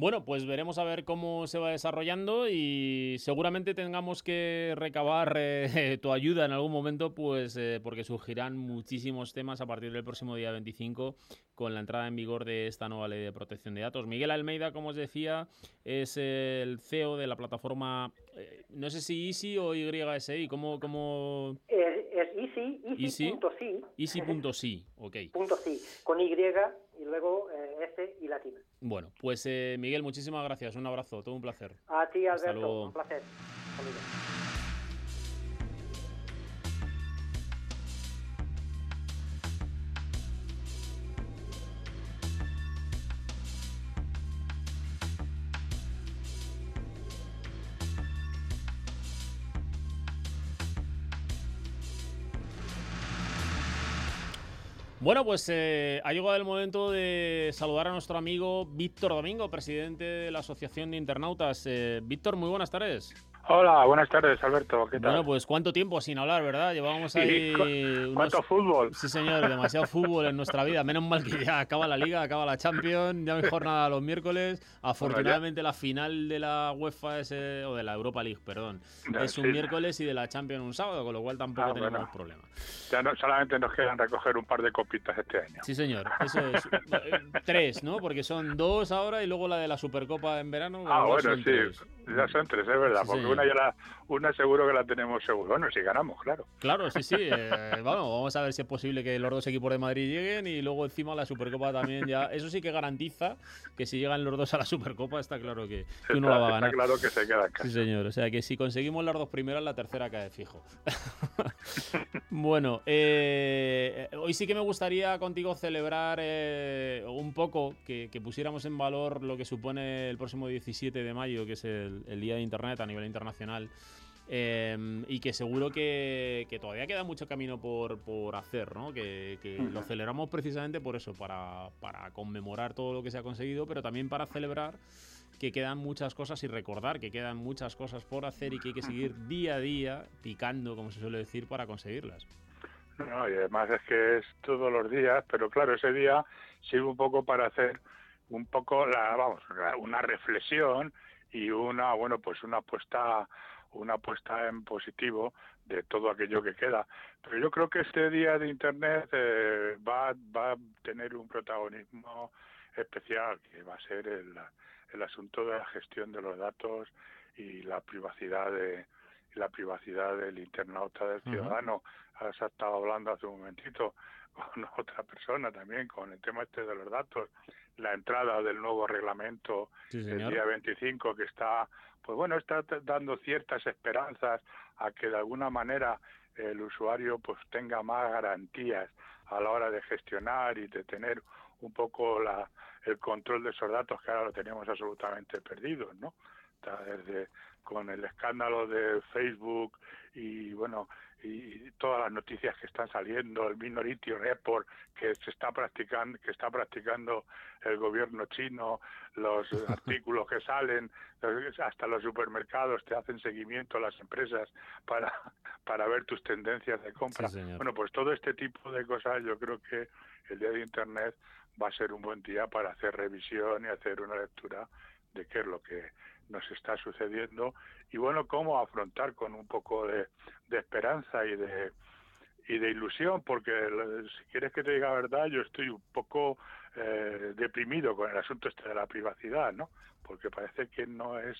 Bueno, pues veremos a ver cómo se va desarrollando y seguramente tengamos que recabar eh, tu ayuda en algún momento, pues eh, porque surgirán muchísimos temas a partir del próximo día 25 con la entrada en vigor de esta nueva ley de protección de datos. Miguel Almeida, como os decía, es el CEO de la plataforma, eh, no sé si Easy o YSI, ¿cómo...? cómo... Es, Easy, Easy.si. Easy.si, ok. Punto .si, con Y y luego S y latina. Bueno, pues eh, Miguel, muchísimas gracias. Un abrazo, todo un placer. A ti, Alberto, un placer. Bueno, pues eh, ha llegado el momento de saludar a nuestro amigo Víctor Domingo, presidente de la Asociación de Internautas. Eh, Víctor, muy buenas tardes. Hola, buenas tardes, Alberto. ¿Qué tal? Bueno, pues cuánto tiempo sin hablar, ¿verdad? Llevábamos ahí. ¿Cuánto fútbol? Sí, señor, demasiado fútbol en nuestra vida. Menos mal que ya acaba la Liga, acaba la Champions, ya mejor nada los miércoles. Afortunadamente, la final de la UEFA es, eh, o de la Europa League, perdón, es un miércoles y de la Champions un sábado, con lo cual tampoco ah, tenemos problema. Ya no, solamente nos quedan recoger un par de copitas este año. Sí, señor. Eso es. Eh, tres, ¿no? Porque son dos ahora y luego la de la Supercopa en verano. Ah, bueno, sí. Ya son tres, es verdad. porque una ya la una seguro que la tenemos seguro. Bueno, si ganamos, claro. Claro, sí, sí. Eh, vamos a ver si es posible que los dos equipos de Madrid lleguen y luego encima la Supercopa también ya. Eso sí que garantiza que si llegan los dos a la Supercopa está claro que, uno la va a ganar. Está claro que se queda Sí, señor. O sea que si conseguimos las dos primeras, la tercera cae fijo. bueno, eh, hoy sí que me gustaría contigo celebrar eh, un poco que, pusiéramos en valor lo que supone el próximo 17 de mayo, que es el Día de Internet a nivel internacional. Em, y que seguro que, todavía queda mucho camino por, por hacer, ¿no? Que, lo celebramos precisamente por eso, para, para, conmemorar todo lo que se ha conseguido, pero también para celebrar que quedan muchas cosas y recordar que quedan muchas cosas por hacer y que hay que seguir día a día picando, como se suele decir, para conseguirlas. No, y además es que es todos los días, pero claro, ese día sirve un poco para hacer un poco la, vamos, una reflexión y una, bueno, pues una apuesta una apuesta en positivo de todo aquello que queda. Pero yo creo que este día de Internet eh, va, va a tener un protagonismo especial, que va a ser el, el asunto de la gestión de los datos y la privacidad de la privacidad del internauta del ciudadano. Has estado hablando hace un momentito con otra persona también con el tema este de los datos, la entrada del nuevo reglamento el día 25 que está pues bueno, está dando ciertas esperanzas a que de alguna manera el usuario pues tenga más garantías a la hora de gestionar y de tener un poco la, el control de esos datos que ahora lo tenemos absolutamente perdidos, ¿no? Desde con el escándalo de Facebook y bueno y todas las noticias que están saliendo, el Minority Report que se está practicando, que está practicando el gobierno chino, los artículos que salen, hasta los supermercados te hacen seguimiento las empresas para, para ver tus tendencias de compra. bueno, pues todo este tipo de cosas yo creo que el día de Internet va a ser un buen día para hacer revisión y hacer una lectura de qué es lo que nos está sucediendo y bueno, cómo afrontar con un poco de, esperanza y de, y de ilusión, porque si quieres que te diga la verdad, yo estoy un poco eh, deprimido con el asunto este de la privacidad, ¿no? Porque parece que no es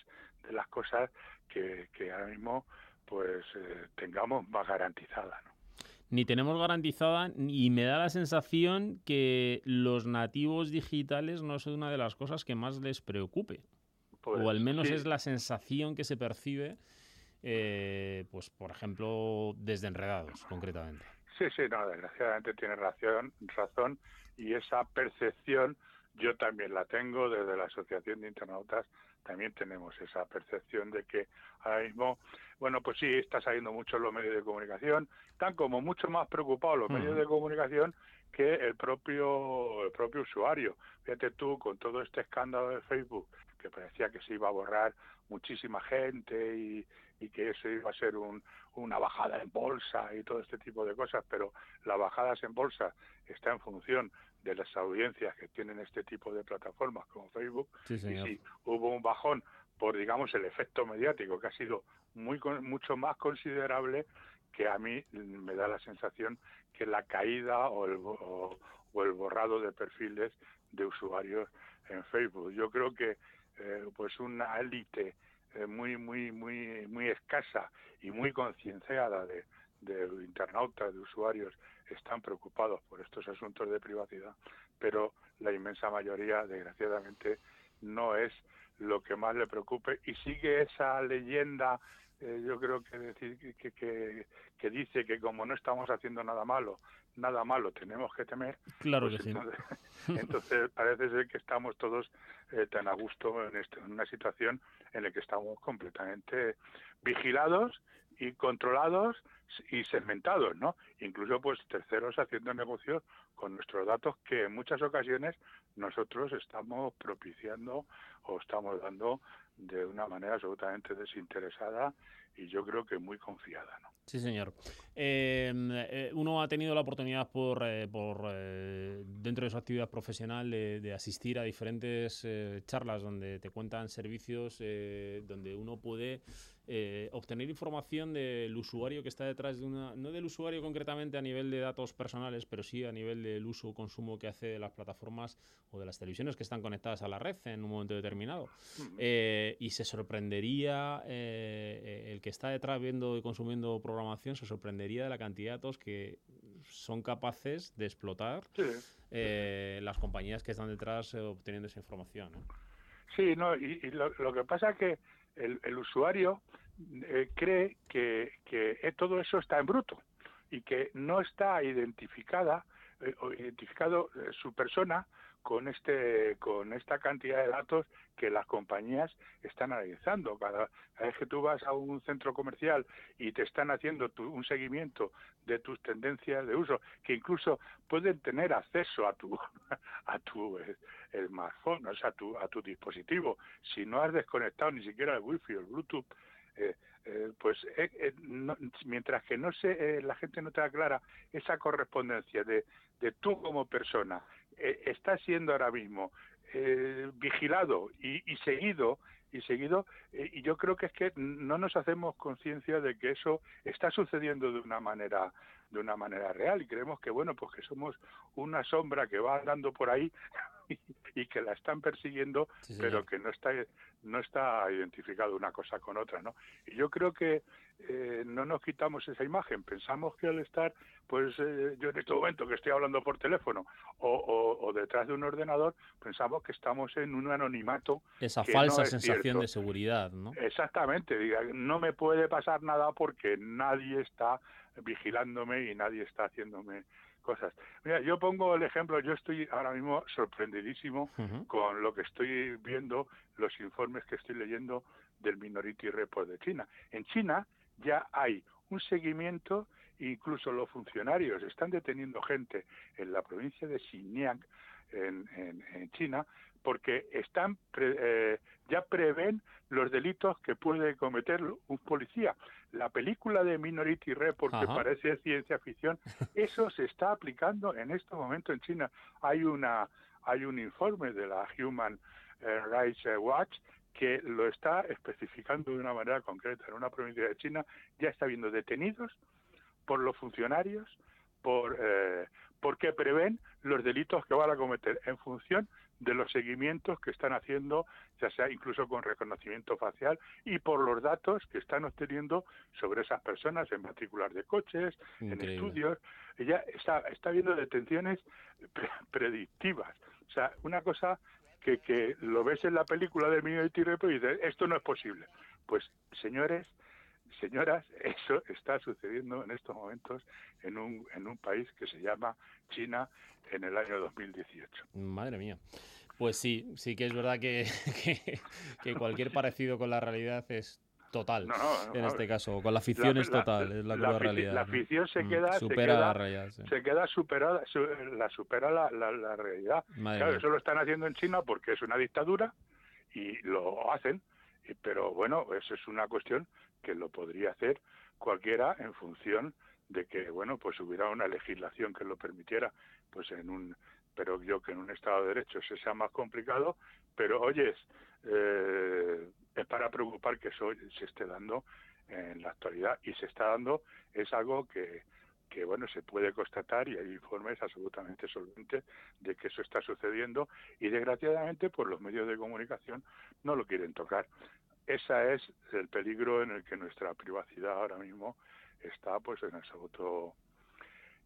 de las cosas que, que ahora mismo pues eh, tengamos más garantizada. Ni tenemos garantizada y me da la sensación que los nativos digitales no es una de las cosas que más les preocupe o al menos es la sensación que se percibe, eh, pues por ejemplo, desde Enredados, concretamente. Sí, sí, no, desgraciadamente tiene razón, razón y esa percepción yo también la tengo desde la Asociación de Internautas, también tenemos esa percepción de que ahora mismo, bueno, pues sí, está saliendo mucho los medios de comunicación, están como mucho más preocupados los medios de comunicación que el propio el propio usuario. Fíjate tú, con todo este escándalo de Facebook, que parecía que se iba a borrar muchísima gente y, y que eso iba a ser un, una bajada en bolsa y todo este tipo de cosas, pero las bajadas en bolsa está en función de las audiencias que tienen este tipo de plataformas como Facebook. y si hubo un bajón por, digamos, el efecto mediático que ha sido muy mucho más considerable que a mí me da la sensación que la caída o el, o el borrado de perfiles de usuarios en Facebook. Yo creo que eh, pues una élite eh, muy muy muy muy escasa y muy concienciada de, de internautas, de usuarios, están preocupados por estos asuntos de privacidad, pero la inmensa mayoría, desgraciadamente, no es lo que más le preocupe y sigue esa leyenda eh, yo creo que decir que, que, que, dice que como no estamos haciendo nada malo, nada malo tenemos que temer. Claro pues que sí. Entonces, parece ser que estamos todos eh, tan a gusto en, este, en una situación en la que estamos completamente vigilados y controlados y segmentados, ¿no? Incluso pues terceros haciendo negocios con nuestros datos que en muchas ocasiones nosotros estamos propiciando o estamos dando de una manera absolutamente desinteresada y yo creo que muy confiada. Sí, señor. Em, eh, uno ha tenido la oportunidad por, eh, por eh, dentro de su actividad profesional de, asistir a diferentes charlas donde te cuentan servicios, donde uno puede obtener información del usuario que está detrás de una, no del usuario concretamente a nivel de datos personales, pero sí a nivel del uso o consumo que hace de las plataformas o de las televisiones que están conectadas a la red en un momento determinado. y se sorprendería el que está detrás viendo y consumiendo programas se sorprendería de la cantidad de datos que son capaces de explotar eh, las compañías que están detrás eh, obteniendo esa información. Sí, no, y, lo, que pasa es que el, usuario eh, cree que, que, todo eso está en bruto y que no está identificada o identificado su persona con este con esta cantidad de datos que las compañías están analizando. Cada, vez que tú vas a un centro comercial y te están haciendo un seguimiento de tus tendencias de uso que incluso pueden tener acceso a tu a tu eh, smartphone o a tu a tu dispositivo. Si no has desconectado ni siquiera el wifi o el bluetooth eh, eh, pues mientras que no se la gente no te aclara esa correspondencia de, de tú como persona eh, está siendo ahora mismo eh, vigilado y, seguido y seguido eh, y yo creo que es que no nos hacemos conciencia de que eso está sucediendo de una manera de una manera real y creemos que bueno pues que somos una sombra que va andando por ahí y, que la están persiguiendo pero que no está no está identificado una cosa con otra no y yo creo que eh, no nos quitamos esa imagen. Pensamos que al estar, pues eh, yo en este momento que estoy hablando por teléfono o, detrás de un ordenador, pensamos que estamos en un anonimato. Esa falsa sensación de seguridad, ¿no? Exactamente. Diga, no me puede pasar nada porque nadie está vigilándome y nadie está haciéndome cosas. Mira, yo pongo el ejemplo, yo estoy ahora mismo sorprendidísimo con lo que estoy viendo, los informes que estoy leyendo del Minority Report de China. En China, ya hay un seguimiento, incluso los funcionarios están deteniendo gente en la provincia de Xinjiang, en, en, China, porque están eh, ya prevén los delitos que puede cometer un policía. La película de Minority Report, que parece ciencia ficción, eso se está aplicando en este momento en China. Hay una hay un informe de la Human eh, Rights Watch que lo está especificando de una manera concreta. En una provincia de China ya está habiendo detenidos por los funcionarios por eh, porque prevén los delitos que van a cometer en función de los seguimientos que están haciendo, ya sea incluso con reconocimiento facial y por los datos que están obteniendo sobre esas personas en matrículas de coches, en estudios. Ella está, está viendo detenciones predictivas. O sea, una cosa que, que lo ves en la película de Minority Report y dices, esto no es posible. Pues, señores, señoras, eso está sucediendo en estos momentos en un, en un país que se llama China en el año 2018. Madre mía. Pues sí, sí que es verdad que, que cualquier parecido con la realidad es total en este caso con la ficción es total es la, la realidad la ficción se mm, queda la realidad se queda superada la supera la, la, realidad. Claro eso lo están haciendo en China porque es una dictadura y lo hacen pero bueno eso es una cuestión que lo podría hacer cualquiera en función de que bueno pues hubiera una legislación que lo permitiera pues en un pero yo que en un estado de derecho se sea más complicado pero oyes eh, es para preocupar que eso se esté dando en la actualidad y se está dando es algo que, que bueno se puede constatar y hay informes absolutamente solventes de que eso está sucediendo y desgraciadamente por los medios de comunicación no lo quieren tocar ese es el peligro en el que nuestra privacidad ahora mismo está pues en absoluto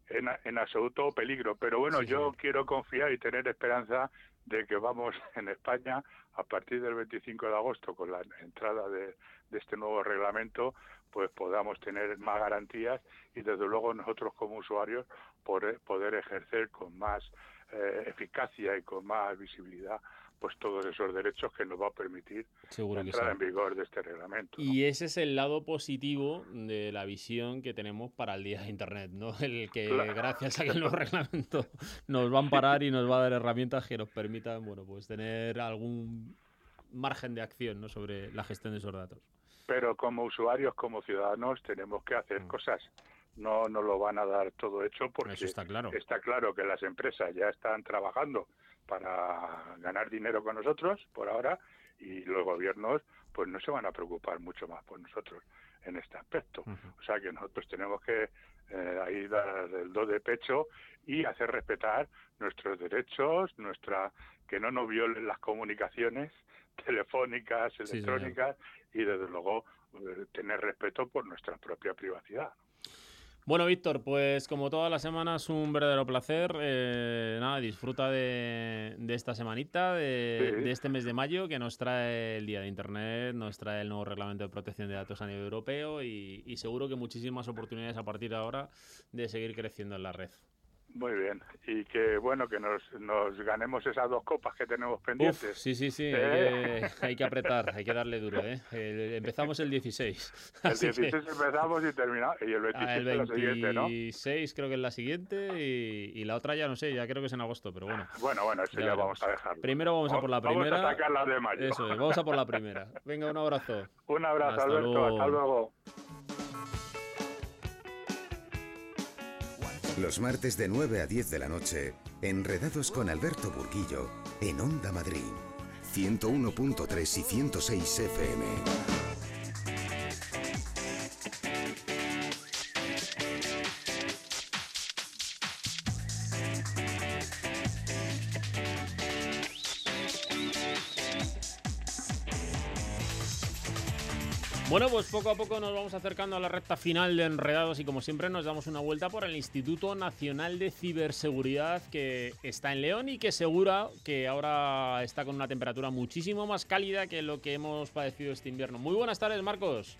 en, en absoluto peligro. Pero bueno yo quiero confiar y tener esperanza de que vamos en España a partir del 25 de agosto con la entrada de, este nuevo reglamento pues podamos tener más garantías y desde luego nosotros como usuarios poder, poder ejercer con más eh, eficacia y con más visibilidad pues todos esos derechos que nos va a permitir Seguro la entrada en vigor de este reglamento. Y ese es el lado positivo de la visión que tenemos para el día de Internet, ¿no? El que gracias a que el nuevo reglamento nos va a amparar y nos va a dar herramientas que nos permitan, bueno, pues tener algún margen de acción ¿no? sobre la gestión de esos datos. Pero como usuarios, como ciudadanos, tenemos que hacer mm. cosas. No nos lo van a dar todo hecho porque está claro. está claro que las empresas ya están trabajando para ganar dinero con nosotros por ahora y los gobiernos pues no se van a preocupar mucho más por nosotros en este aspecto. O sea que nosotros tenemos que eh, ahí dar el do de pecho y hacer respetar nuestros derechos, nuestra que no nos violen las comunicaciones telefónicas, electrónicas y desde luego eh, tener respeto por nuestra propia privacidad. Bueno, Víctor, pues como todas las semanas, un verdadero placer. Eh, nada, disfruta de, esta semanita, de, este mes de mayo, que nos trae el Día de Internet, nos trae el nuevo reglamento de protección de datos a nivel europeo y seguro que muchísimas oportunidades a partir de ahora de seguir creciendo en la red. Muy bien, y que bueno, que nos, nos ganemos esas dos copas que tenemos pendientes. sí, sí, sí, ¿Eh? hay, que, apretar, hay que darle duro. ¿eh? empezamos el 16. El 16 empezamos y terminamos, y el 26 ah, el es la siguiente, ¿no? 26 creo que es la siguiente y, la otra ya no sé, ya creo que es en agosto, pero bueno. Bueno, bueno, eso ya, vamos a dejarlo. Primero vamos a por la primera. Vamos a sacar la de mayo. Eso vamos a por la primera. Venga, un abrazo. Un abrazo, Alberto, hasta luego. Los martes de 9 a 10 de la noche, enredados con Alberto Burguillo, en Onda Madrid, 101.3 y 106 FM. Bueno, pues poco a poco nos vamos acercando a la recta final de Enredados y como siempre nos damos una vuelta por el Instituto Nacional de Ciberseguridad que está en León y que segura que ahora está con una temperatura muchísimo más cálida que lo que hemos padecido este invierno. Muy buenas tardes, Marcos.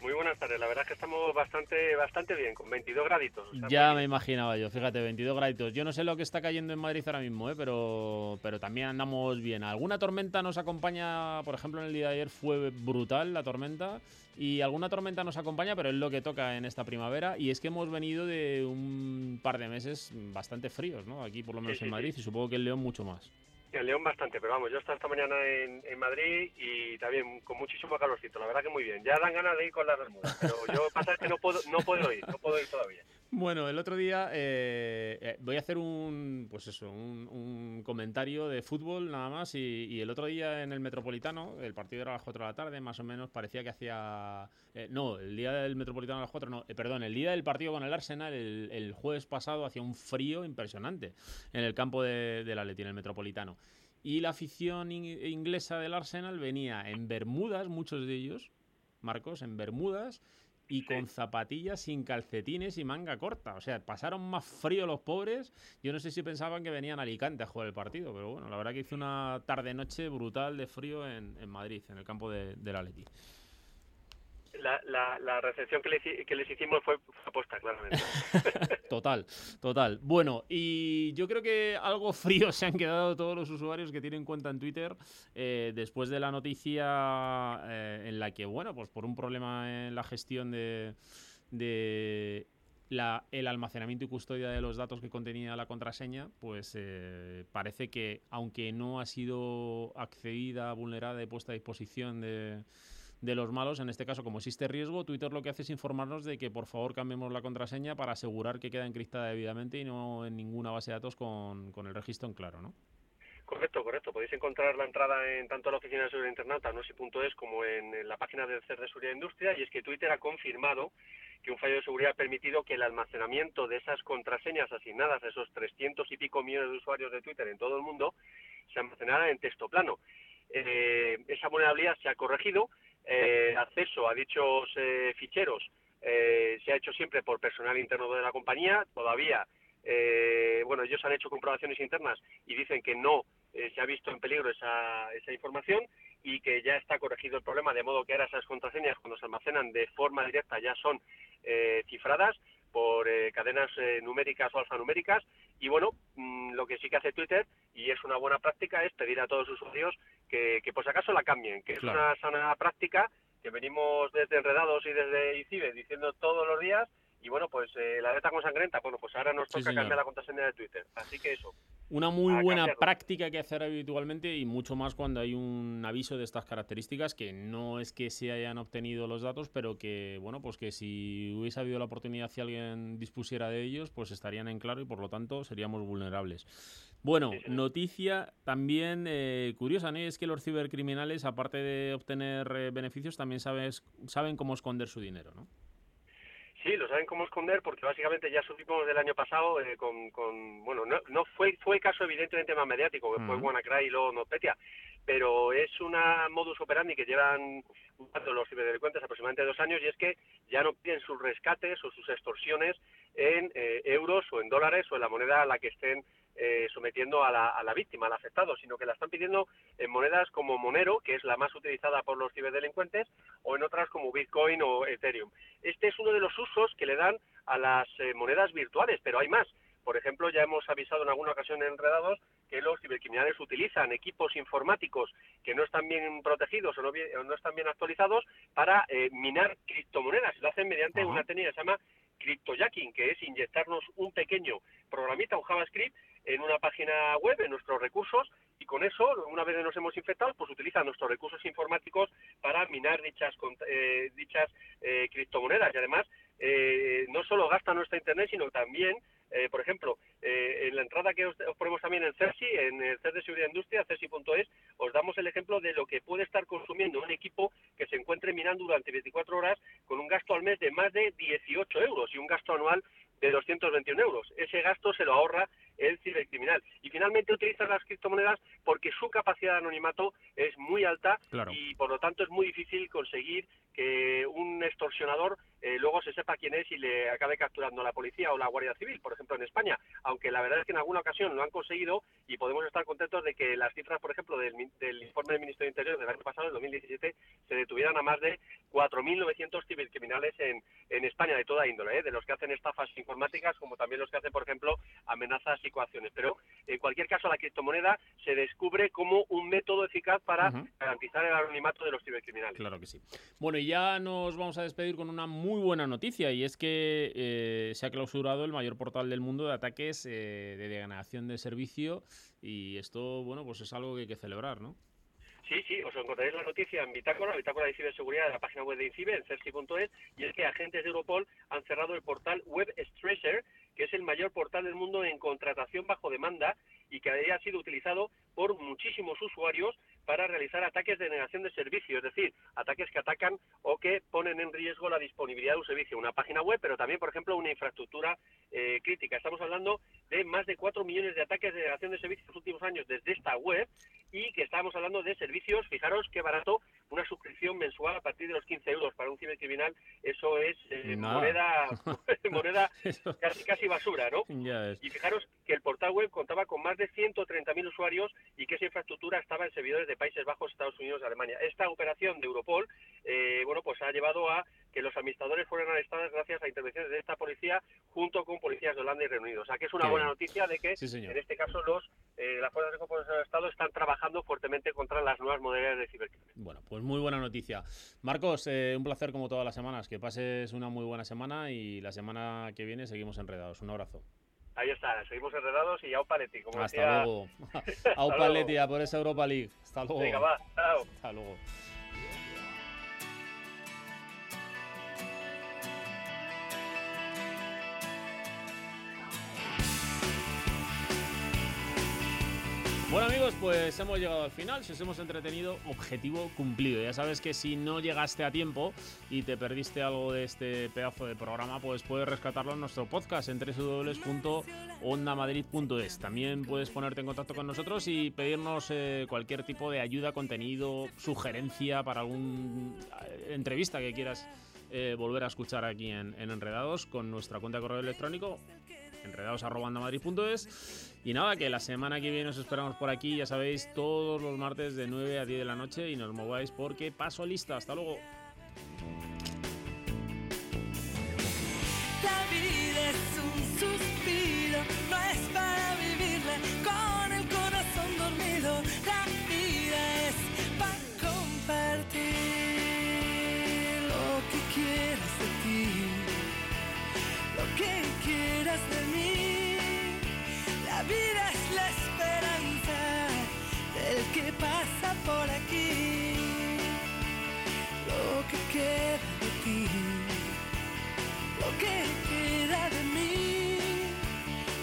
Muy buenas tardes, la verdad es que estamos bastante bastante bien, con 22 graditos. ya me imaginaba yo, fíjate, 22 graditos. Yo no sé lo que está cayendo en Madrid ahora mismo, ¿eh? pero, pero también andamos bien. ¿Alguna tormenta nos acompaña? Por ejemplo, en el día de ayer fue brutal la tormenta. Y alguna tormenta nos acompaña, pero es lo que toca en esta primavera. Y es que hemos venido de un par de meses bastante fríos, ¿no? Aquí, por lo menos en Madrid, y supongo que en León mucho más. En León bastante, pero vamos, yo estaba esta mañana en, Madrid y también con muchísimo calorcito, la verdad que muy bien. Ya dan ganas de ir con las bermudas, pero yo pasa que no puedo, no puedo ir, no puedo ir todavía. Bueno, el otro día eh, eh, voy a hacer un, pues eso, un, comentario de fútbol nada más y, el otro día en el Metropolitano, el partido era a las 4 de la tarde, más o menos parecía que hacía... Eh, no, el día del Metropolitano a las 4, no, perdón, el día del partido con el Arsenal, el, jueves pasado hacía un frío impresionante en el campo de, de la Leti, en el Metropolitano. Y la afición inglesa del Arsenal venía en Bermudas, muchos de ellos, Marcos, en Bermudas y con zapatillas sin calcetines y manga corta. O sea, pasaron más frío los pobres. Yo no sé si pensaban que venían a Alicante a jugar el partido, pero bueno, la verdad que hizo una tarde-noche brutal de frío en, Madrid, en el campo de, del Atleti la, la, recepción que, les hicimos fue aposta, claramente. total, total. Bueno, y yo creo que algo frío se han quedado todos los usuarios que tienen cuenta en Twitter eh, después de la noticia eh, en la que, bueno, pues por un problema en la gestión de, de la, el almacenamiento y custodia de los datos que contenía la contraseña, pues eh, parece que, aunque no ha sido accedida, vulnerada y puesta a disposición de de los malos. En este caso, como existe riesgo, Twitter lo que hace es informarnos de que por favor cambiemos la contraseña para asegurar que queda encriptada debidamente y no en ninguna base de datos con, el registro en claro, ¿no? Correcto, correcto. Podéis encontrar la entrada en tanto la oficina de seguridad internet, es como en, la página del CER de Seguridad e Industria, y es que Twitter ha confirmado que un fallo de seguridad ha permitido que el almacenamiento de esas contraseñas asignadas a esos 300 y pico millones de usuarios de Twitter en todo el mundo se almacenara en texto plano. Eh, esa vulnerabilidad se ha corregido eh, acceso a dichos eh, ficheros eh, se ha hecho siempre por personal interno de la compañía. Todavía, bueno, ellos han hecho comprobaciones internas y dicen que no se ha visto en peligro esa, esa información y que ya está corregido el problema, de modo que ahora esas contraseñas cuando se almacenan de forma directa ya son cifradas por cadenas numéricas o alfanuméricas Y bueno, mm, lo que sí que hace Twitter, y es una buena práctica, es pedir a todos sus usuarios que, que por si acaso la cambien, que es una sana práctica que venimos desde Enredados y desde ICIBE diciendo todos los días y bueno, pues eh, la letra con sangrenta, bueno, pues ahora nos toca cambiar la contraseña de Twitter. Así que eso. Una muy buena práctica que hacer habitualmente y mucho más cuando hay un aviso de estas características que no es que se hayan obtenido los datos, pero que, bueno, pues que si hubiese habido la oportunidad si alguien dispusiera de ellos, pues estarían en claro y por lo tanto seríamos vulnerables. Bueno, noticia también eh, curiosa, ¿no? Es que los cibercriminales, aparte de obtener eh, beneficios, también sabes, saben cómo esconder su dinero, ¿no? Sí, lo saben cómo esconder porque básicamente ya supimos del año pasado eh, con, con, bueno, no, no fue fue caso evidentemente más mediático, que fue WannaCry y luego NotPetya, pero es una modus operandi que llevan los ciberdelincuentes aproximadamente dos años y es que ya no piden sus rescates o sus extorsiones en eh, euros o en dólares o en la moneda a la que estén eh, sometiendo a la, a la, víctima, al afectado, sino que la están pidiendo en monedas como Monero, que es la más utilizada por los ciberdelincuentes, o en otras como Bitcoin o Ethereum. Este es uno de los usos que le dan a las eh, monedas virtuales, pero hay más. Por ejemplo, ya hemos avisado en alguna ocasión en Enredados que los cibercriminales utilizan equipos informáticos que no están bien protegidos o no, no están bien actualizados para eh, minar criptomonedas. Lo hacen mediante una técnica que se llama cryptojacking, que es inyectarnos un pequeño programita, un JavaScript, en una página web, en nuestros recursos, y con eso, una vez nos hemos infectado, pues utilizan nuestros recursos informáticos para minar dichas, eh, dichas eh, criptomonedas. Y además, eh, no solo gasta nuestra Internet, sino también eh, por ejemplo, eh, en la entrada que os, ponemos también en CERSI, en el CER de Seguridad Industria, CERSI.es, os damos el ejemplo de lo que puede estar consumiendo un equipo que se encuentre minando durante 24 horas con un gasto al mes de más de 18 euros y un gasto anual de 221 euros. Ese gasto se lo ahorra el cibercriminal. Y finalmente utilizan las criptomonedas porque su capacidad de anonimato es muy alta y por lo tanto es muy difícil conseguir que un extorsionador eh, luego se sepa quién es y le acabe capturando la policía o la Guardia Civil, por ejemplo en España, aunque la verdad es que en alguna ocasión lo han conseguido y podemos estar contentos de que las cifras, por ejemplo, del, informe del Ministerio de Interior del año pasado, del 2017, se detuvieran a más de 4.900 cibercriminales en, en España, de toda índole, ¿eh? de los que hacen estafas informáticas, como también los que hacen, por ejemplo, amenazas y coacciones. Pero, en cualquier caso, la criptomoneda se descubre como un método eficaz para garantizar el anonimato de los cibercriminales. Claro que sí. Bueno, y ya nos vamos a despedir con una muy buena noticia, y es que eh, se ha clausurado el mayor portal del mundo de ataques eh, de denegación de servicio, y esto, bueno, pues es algo que hay que celebrar, ¿no? Sí, sí, os encontraréis la noticia en Bitácora, Bitácora de Ciberseguridad de la página web de INCIBE, en cersi.es, y es que agentes de Europol han cerrado el portal Web Stracer, que es el mayor portal del mundo en contratación bajo demanda y que haya sido utilizado por muchísimos usuarios para realizar ataques de negación de servicio, es decir, ataques que atacan o que ponen en riesgo la disponibilidad de un servicio, una página web, pero también, por ejemplo, una infraestructura eh, crítica. Estamos hablando de más de 4 millones de ataques de negación de servicios en los últimos años desde esta web y que estamos hablando de servicios, fijaros qué barato, una suscripción mensual a partir de los 15 euros para un cibercriminal, eso es eh, moneda, moneda casi, casi basura, ¿no? Y fijaros que el portal web contaba con más de 130.000 usuarios y que esa infraestructura estaba en servidores de Países Bajos, Estados Unidos y Alemania. Esta operación de Europol, eh, bueno, pues ha llevado a que los administradores fueran arrestados gracias a intervenciones de esta policía junto con policías de Holanda y Reino Unido. O sea que es una buena noticia de que en este caso los eh, las fuerzas de cooperación del Estado están trabajando fuertemente contra las nuevas modalidades de cibercrimen. Bueno, pues muy buena noticia. Marcos, eh, un placer como todas las semanas. Que pases una muy buena semana y la semana que viene seguimos enredados. Un abrazo. Ahí está, seguimos enredados y Aupa Leti, como Hasta luego. Aupa Leti, a por esa Europa League. Hasta luego. Venga, va, chao. Hasta luego. Pues hemos llegado al final, si os hemos entretenido, objetivo cumplido. Ya sabes que si no llegaste a tiempo y te perdiste algo de este pedazo de programa, pues puedes rescatarlo en nuestro podcast en www.ondamadrid.es. También puedes ponerte en contacto con nosotros y pedirnos eh, cualquier tipo de ayuda, contenido, sugerencia para alguna eh, entrevista que quieras eh, volver a escuchar aquí en, en Enredados con nuestra cuenta de correo electrónico enredados.madrid.es. Y nada, que la semana que viene os esperamos por aquí, ya sabéis, todos los martes de 9 a 10 de la noche y nos mováis porque paso lista. Hasta luego. La vida es un suspiro, no es para vivirla con el corazón dormido. La vida es para compartir lo que quieras de ti, lo que quieras de mí vida es la esperanza del que pasa por aquí. Lo que queda de ti, lo que queda de mí,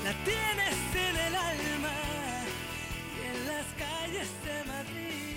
la tienes en el alma y en las calles de Madrid.